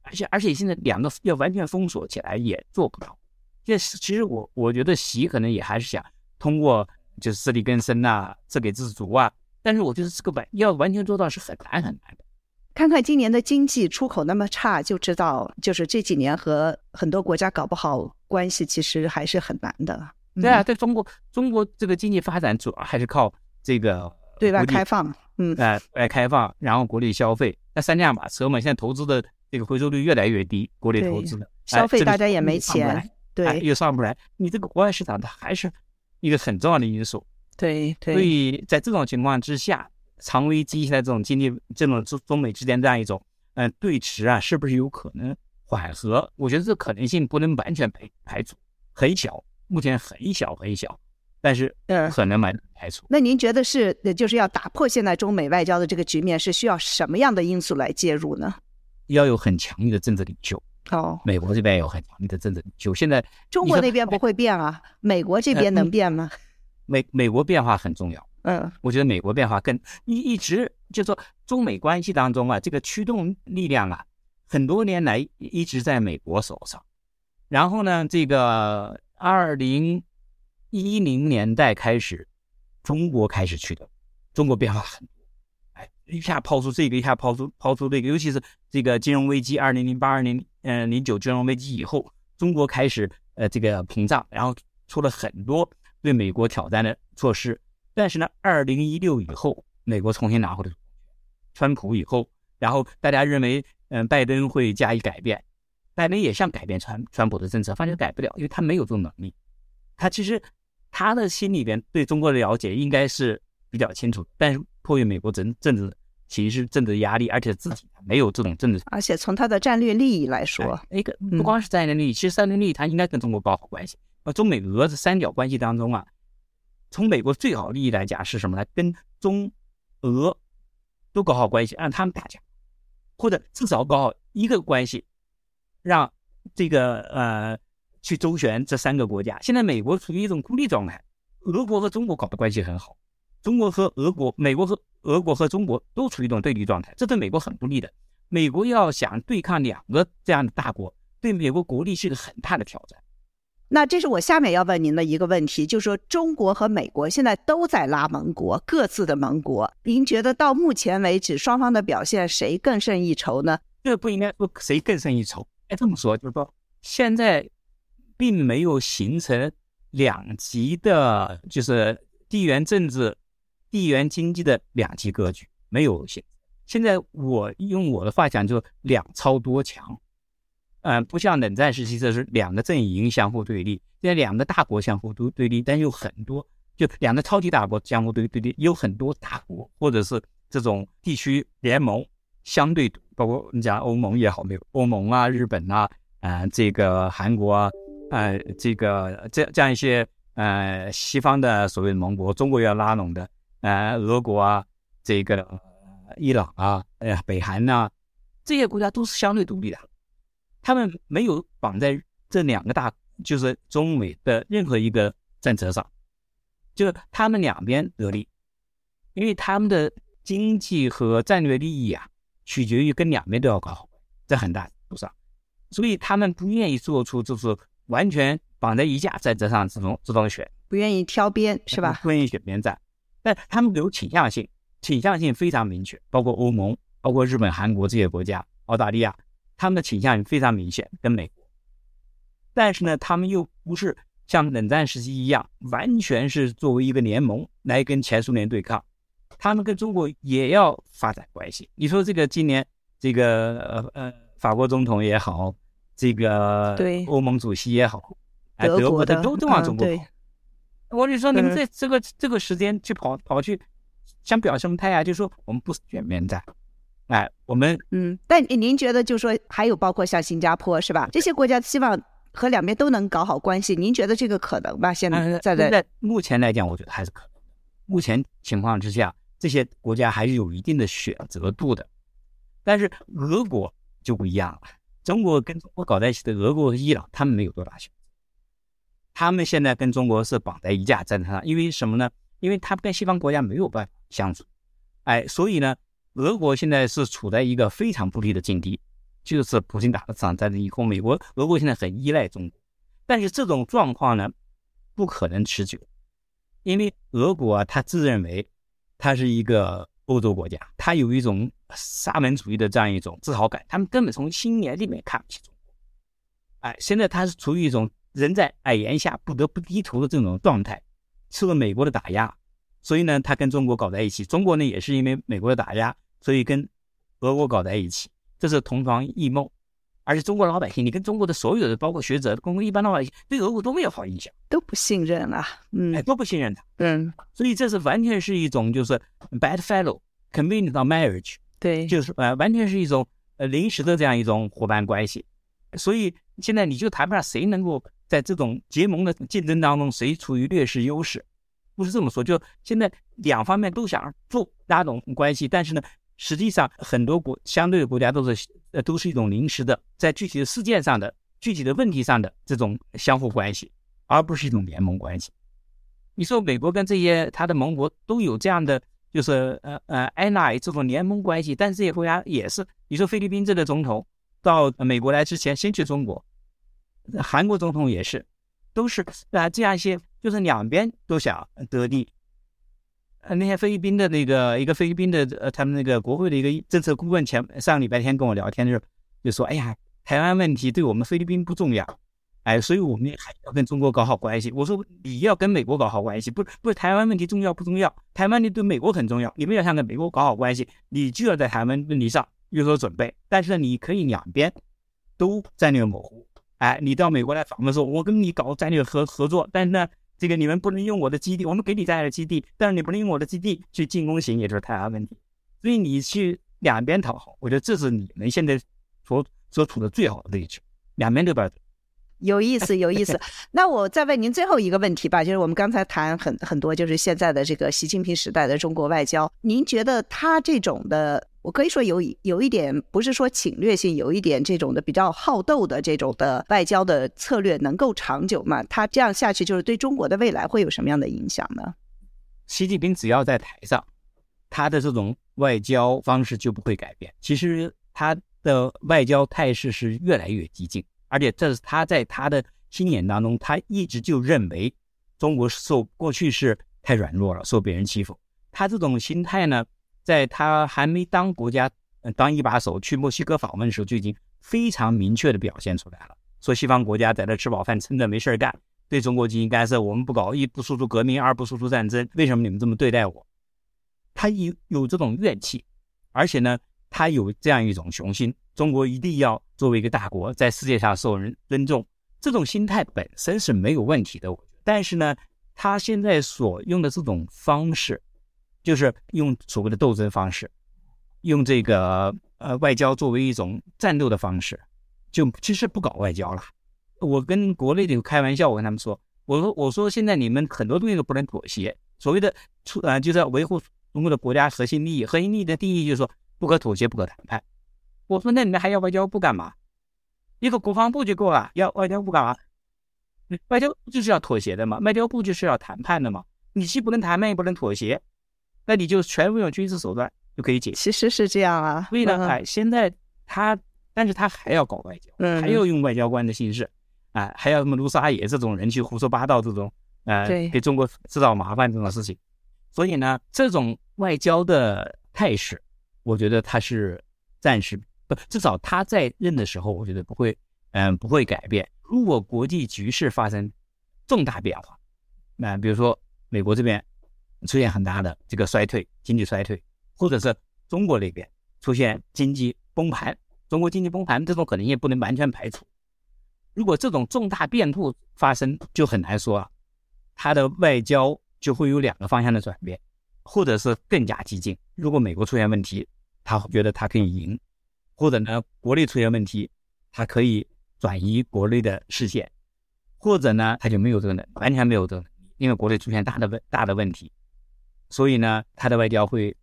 而且而且现在两个要完全封锁起来也做不到。这其实我我觉得习可能也还是想通过就是自力更生呐，自给自足啊，但是我觉得这个完要完全做到是很难很难的。看看今年的经济出口那么差，就知道就是这几年和很多国家搞不好关系，其实还是很难的。对啊，在中国中国这个经济发展主要还是靠这个。对外开放，嗯，哎，外开放，然后国内消费，那三驾马车嘛，现在投资的这个回收率越来越低，国内投资的消费大家也没钱，对，又上不来，你这个国外市场它还是一个很重要的因素，对对。所以在这种情况之下，长危机现在这种经济这种中中美之间这样一种嗯对峙啊，是不是有可能缓和？我觉得这可能性不能完全排排除，很小，目前很小很小。但是，嗯，可能蛮排除。那您觉得是，就是要打破现在中美外交的这个局面，是需要什么样的因素来介入呢？要有很强力的政治领袖。哦，美国这边有很强力的政治领袖。现在中国那边不会变啊，美国这边能变吗？美美国变化很重要。嗯，我觉得美国变化更一一直就说中美关系当中啊，这个驱动力量啊，很多年来一直在美国手上。然后呢，这个二零。一零年代开始，中国开始去的，中国变化很多，哎，一下抛出这个，一下抛出抛出那个，尤其是这个金融危机，二零零八、二零嗯零九金融危机以后，中国开始呃这个膨胀，然后出了很多对美国挑战的措施。但是呢，二零一六以后，美国重新拿回了川普以后，然后大家认为嗯拜登会加以改变，拜登也想改变川川普的政策，发现改不了，因为他没有这种能力，他其实。他的心里边对中国的了解应该是比较清楚，但是迫于美国政政治其实政治压力，而且自己没有这种政治，而且从他的战略利益来说，一个不光是战略利益，其实战略利益他应该跟中国搞好关系。呃，中美俄这三角关系当中啊，从美国最好利益来讲是什么呢？跟中俄都搞好关系，让他们打架，或者至少搞好一个关系，让这个呃去周旋这三个国家。现在美国处于一种孤立状态，俄国和中国搞的关系很好，中国和俄国、美国和俄国和中国都处于一种对立状态，这对美国很不利的。美国要想对抗两个这样的大国，对美国国力是个很大的挑战。那这是我下面要问您的一个问题，就是说中国和美国现在都在拉盟国，各自的盟国，您觉得到目前为止双方的表现谁更胜一筹呢？这不应该说谁更胜一筹，哎，这么说就是说现在并没有形成两极的，就是地缘政治、地缘经济的两极格局，没有现。现在我用我的话讲，就是两超多强。嗯，不像冷战时期，这是两个阵营相互对立，现在两个大国相互都对立，但有很多就两个超级大国相互对对立，有很多大国或者是这种地区联盟相对，包括你讲欧盟也好，没有欧盟啊、日本啊、啊这个韩国啊、呃这个这这样一些呃西方的所谓的盟国，中国要拉拢的，呃俄国啊、这个伊朗啊、呃北韩呐，这些国家都是相对独立的。他们没有绑在这两个大，就是中美的任何一个战车上，就是他们两边得利，因为他们的经济和战略利益啊，取决于跟两边都要搞好，在很大程度上，所以他们不愿意做出就是完全绑在一架战车上这种这种选，不愿意挑边是吧？不愿意选边站，但他们有倾向性，倾向性非常明确，包括欧盟、包括日本、韩国这些国家，澳大利亚。他们的倾向非常明显，跟美国，但是呢，他们又不是像冷战时期一样，完全是作为一个联盟来跟前苏联对抗。他们跟中国也要发展关系。你说这个今年这个呃呃法国总统也好，这个对欧盟主席也好，哎，德国的都都往中国跑。我就说你们在这个这个时间去跑跑去，想表什么态啊？就说我们不是全面战。哎，我们嗯，但您觉得，就说还有包括像新加坡是吧？这些国家希望和两边都能搞好关系，您觉得这个可能吧？现在在在目前来讲，我觉得还是可能。目前情况之下，这些国家还是有一定的选择度的。但是俄国就不一样了，中国跟中国搞在一起的俄国和伊朗，他们没有多大选择。他们现在跟中国是绑在一架战车上，因为什么呢？因为他们跟西方国家没有办法相处，哎，所以呢。俄国现在是处在一个非常不利的境地，就是普京打了场战争以后，美国、俄国现在很依赖中国，但是这种状况呢，不可能持久，因为俄国啊，他自认为他是一个欧洲国家，他有一种沙门主义的这样一种自豪感，他们根本从心眼里面看不起中国。哎，现在他是处于一种人在矮檐下不得不低头的这种状态，受了美国的打压。所以呢，他跟中国搞在一起，中国呢也是因为美国的打压，所以跟俄国搞在一起，这是同床异梦。而且中国老百姓，你跟中国的所有的，包括学者、公共一般老百姓，对俄国都没有好印象，都不信任啊，嗯，哎，都不信任他，嗯，所以这是完全是一种就是 bad fellow convenient marriage，对，就是呃，完全是一种呃临时的这样一种伙伴关系。所以现在你就谈不上谁能够在这种结盟的竞争当中谁处于劣势优势。不是这么说，就现在两方面都想做拉拢关系，但是呢，实际上很多国相对的国家都是呃都是一种临时的，在具体的事件上的、具体的问题上的这种相互关系，而不是一种联盟关系。你说美国跟这些他的盟国都有这样的，就是呃呃 ally 这种联盟关系，但是这些国家也是，你说菲律宾这个总统到美国来之前先去中国，韩国总统也是，都是啊这样一些。就是两边都想得利，呃，那些菲律宾的那个一个菲律宾的呃，他们那个国会的一个政策顾问前上礼拜天跟我聊天的时候就说：“哎呀，台湾问题对我们菲律宾不重要，哎，所以我们还要跟中国搞好关系。”我说：“你要跟美国搞好关系，不不是台湾问题重要不重要？台湾你对美国很重要，你们要想跟美国搞好关系，你就要在台湾问题上有所准备。但是，你可以两边都战略模糊，哎，你到美国来访问的时候，我跟你搞战略合合作，但是呢。”这个你们不能用我的基地，我们给你在的基地，但是你不能用我的基地去进攻型，也就是台湾问题。所以你去两边讨好，我觉得这是你们现在所所处的最好的位置，两边都不要有意思，有意思。那我再问您最后一个问题吧，就是我们刚才谈很很多，就是现在的这个习近平时代的中国外交，您觉得他这种的，我可以说有有一点不是说侵略性，有一点这种的比较好斗的这种的外交的策略能够长久吗？他这样下去，就是对中国的未来会有什么样的影响呢？习近平只要在台上，他的这种外交方式就不会改变。其实他的外交态势是越来越激进。而且这是他在他的心眼当中，他一直就认为中国受过去是太软弱了，受别人欺负。他这种心态呢，在他还没当国家当一把手去墨西哥访问的时候，就已经非常明确的表现出来了。说西方国家在那吃饱饭撑着没事干，对中国进行干涉，我们不搞，一不输出革命，二不输出战争，为什么你们这么对待我？他有有这种怨气，而且呢，他有这样一种雄心。中国一定要作为一个大国，在世界上受人尊重，这种心态本身是没有问题的。但是呢，他现在所用的这种方式，就是用所谓的斗争方式，用这个呃外交作为一种战斗的方式，就其实不搞外交了。我跟国内的开玩笑，我跟他们说，我说我说现在你们很多东西都不能妥协，所谓的出呃就是要维护中国的国家核心利益，核心利益的定义就是说不可妥协，不可谈判。我说那你们还要外交部干嘛？一个国防部就够了，要外交部干嘛？外交就是要妥协的嘛，外交部就是要谈判的嘛。你既不能谈判，也不能妥协，那你就全部用军事手段就可以解决。其实是这样啊。所以呢，哎，现在他，但是他还要搞外交，还要用外交官的形式，啊，还要什么卢沙野这种人去胡说八道这种，呃，给中国制造麻烦这种事情。所以呢，这种外交的态势，我觉得他是暂时不。至少他在任的时候，我觉得不会，嗯，不会改变。如果国际局势发生重大变化，那比如说美国这边出现很大的这个衰退，经济衰退，或者是中国那边出现经济崩盘，中国经济崩盘这种可能性不能完全排除。如果这种重大变故发生，就很难说啊，他的外交就会有两个方向的转变，或者是更加激进。如果美国出现问题，他觉得他可以赢。或者呢，国内出现问题，他可以转移国内的视线；或者呢，他就没有这个能，完全没有这个能力，因为国内出现大的问大的问题，所以呢，他的外交会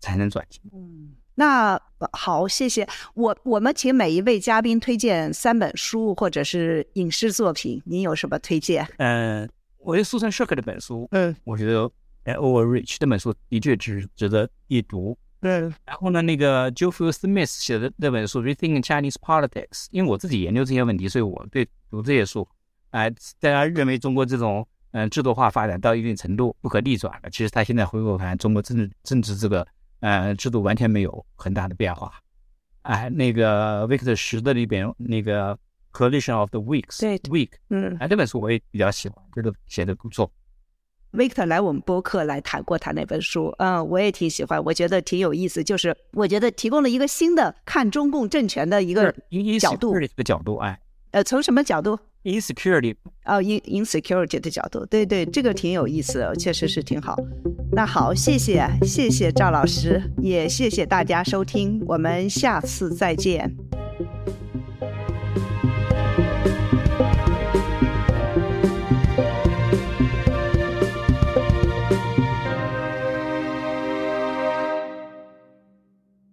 产生转型。嗯，那好，谢谢我。我们请每一位嘉宾推荐三本书或者是影视作品，您有什么推荐？嗯，我觉得苏珊·舍克这本书，嗯，我觉得《Overreach》这本书的确值值得一读。对，然后呢，那个 Joseph Smith 写的那本书《Rethinking Chinese Politics》，因为我自己研究这些问题，所以我对读这些书，哎，大家认为中国这种嗯制度化发展到一定程度不可逆转了，其实他现在回过看，中国政治政治这个呃制度完全没有很大的变化。哎，那个 Victor 十的里边那个 Collision of the Weeks，对，Week，嗯，哎，这本书我也比较喜欢，觉得写的不错。Victor 来我们播客来谈过他那本书，嗯，我也挺喜欢，我觉得挺有意思，就是我觉得提供了一个新的看中共政权的一个角度的角度，哎，呃，从什么角度？insecurity，哦，in insecurity 的角度，对对，这个挺有意思的，确实是挺好。那好，谢谢谢谢赵老师，也谢谢大家收听，我们下次再见。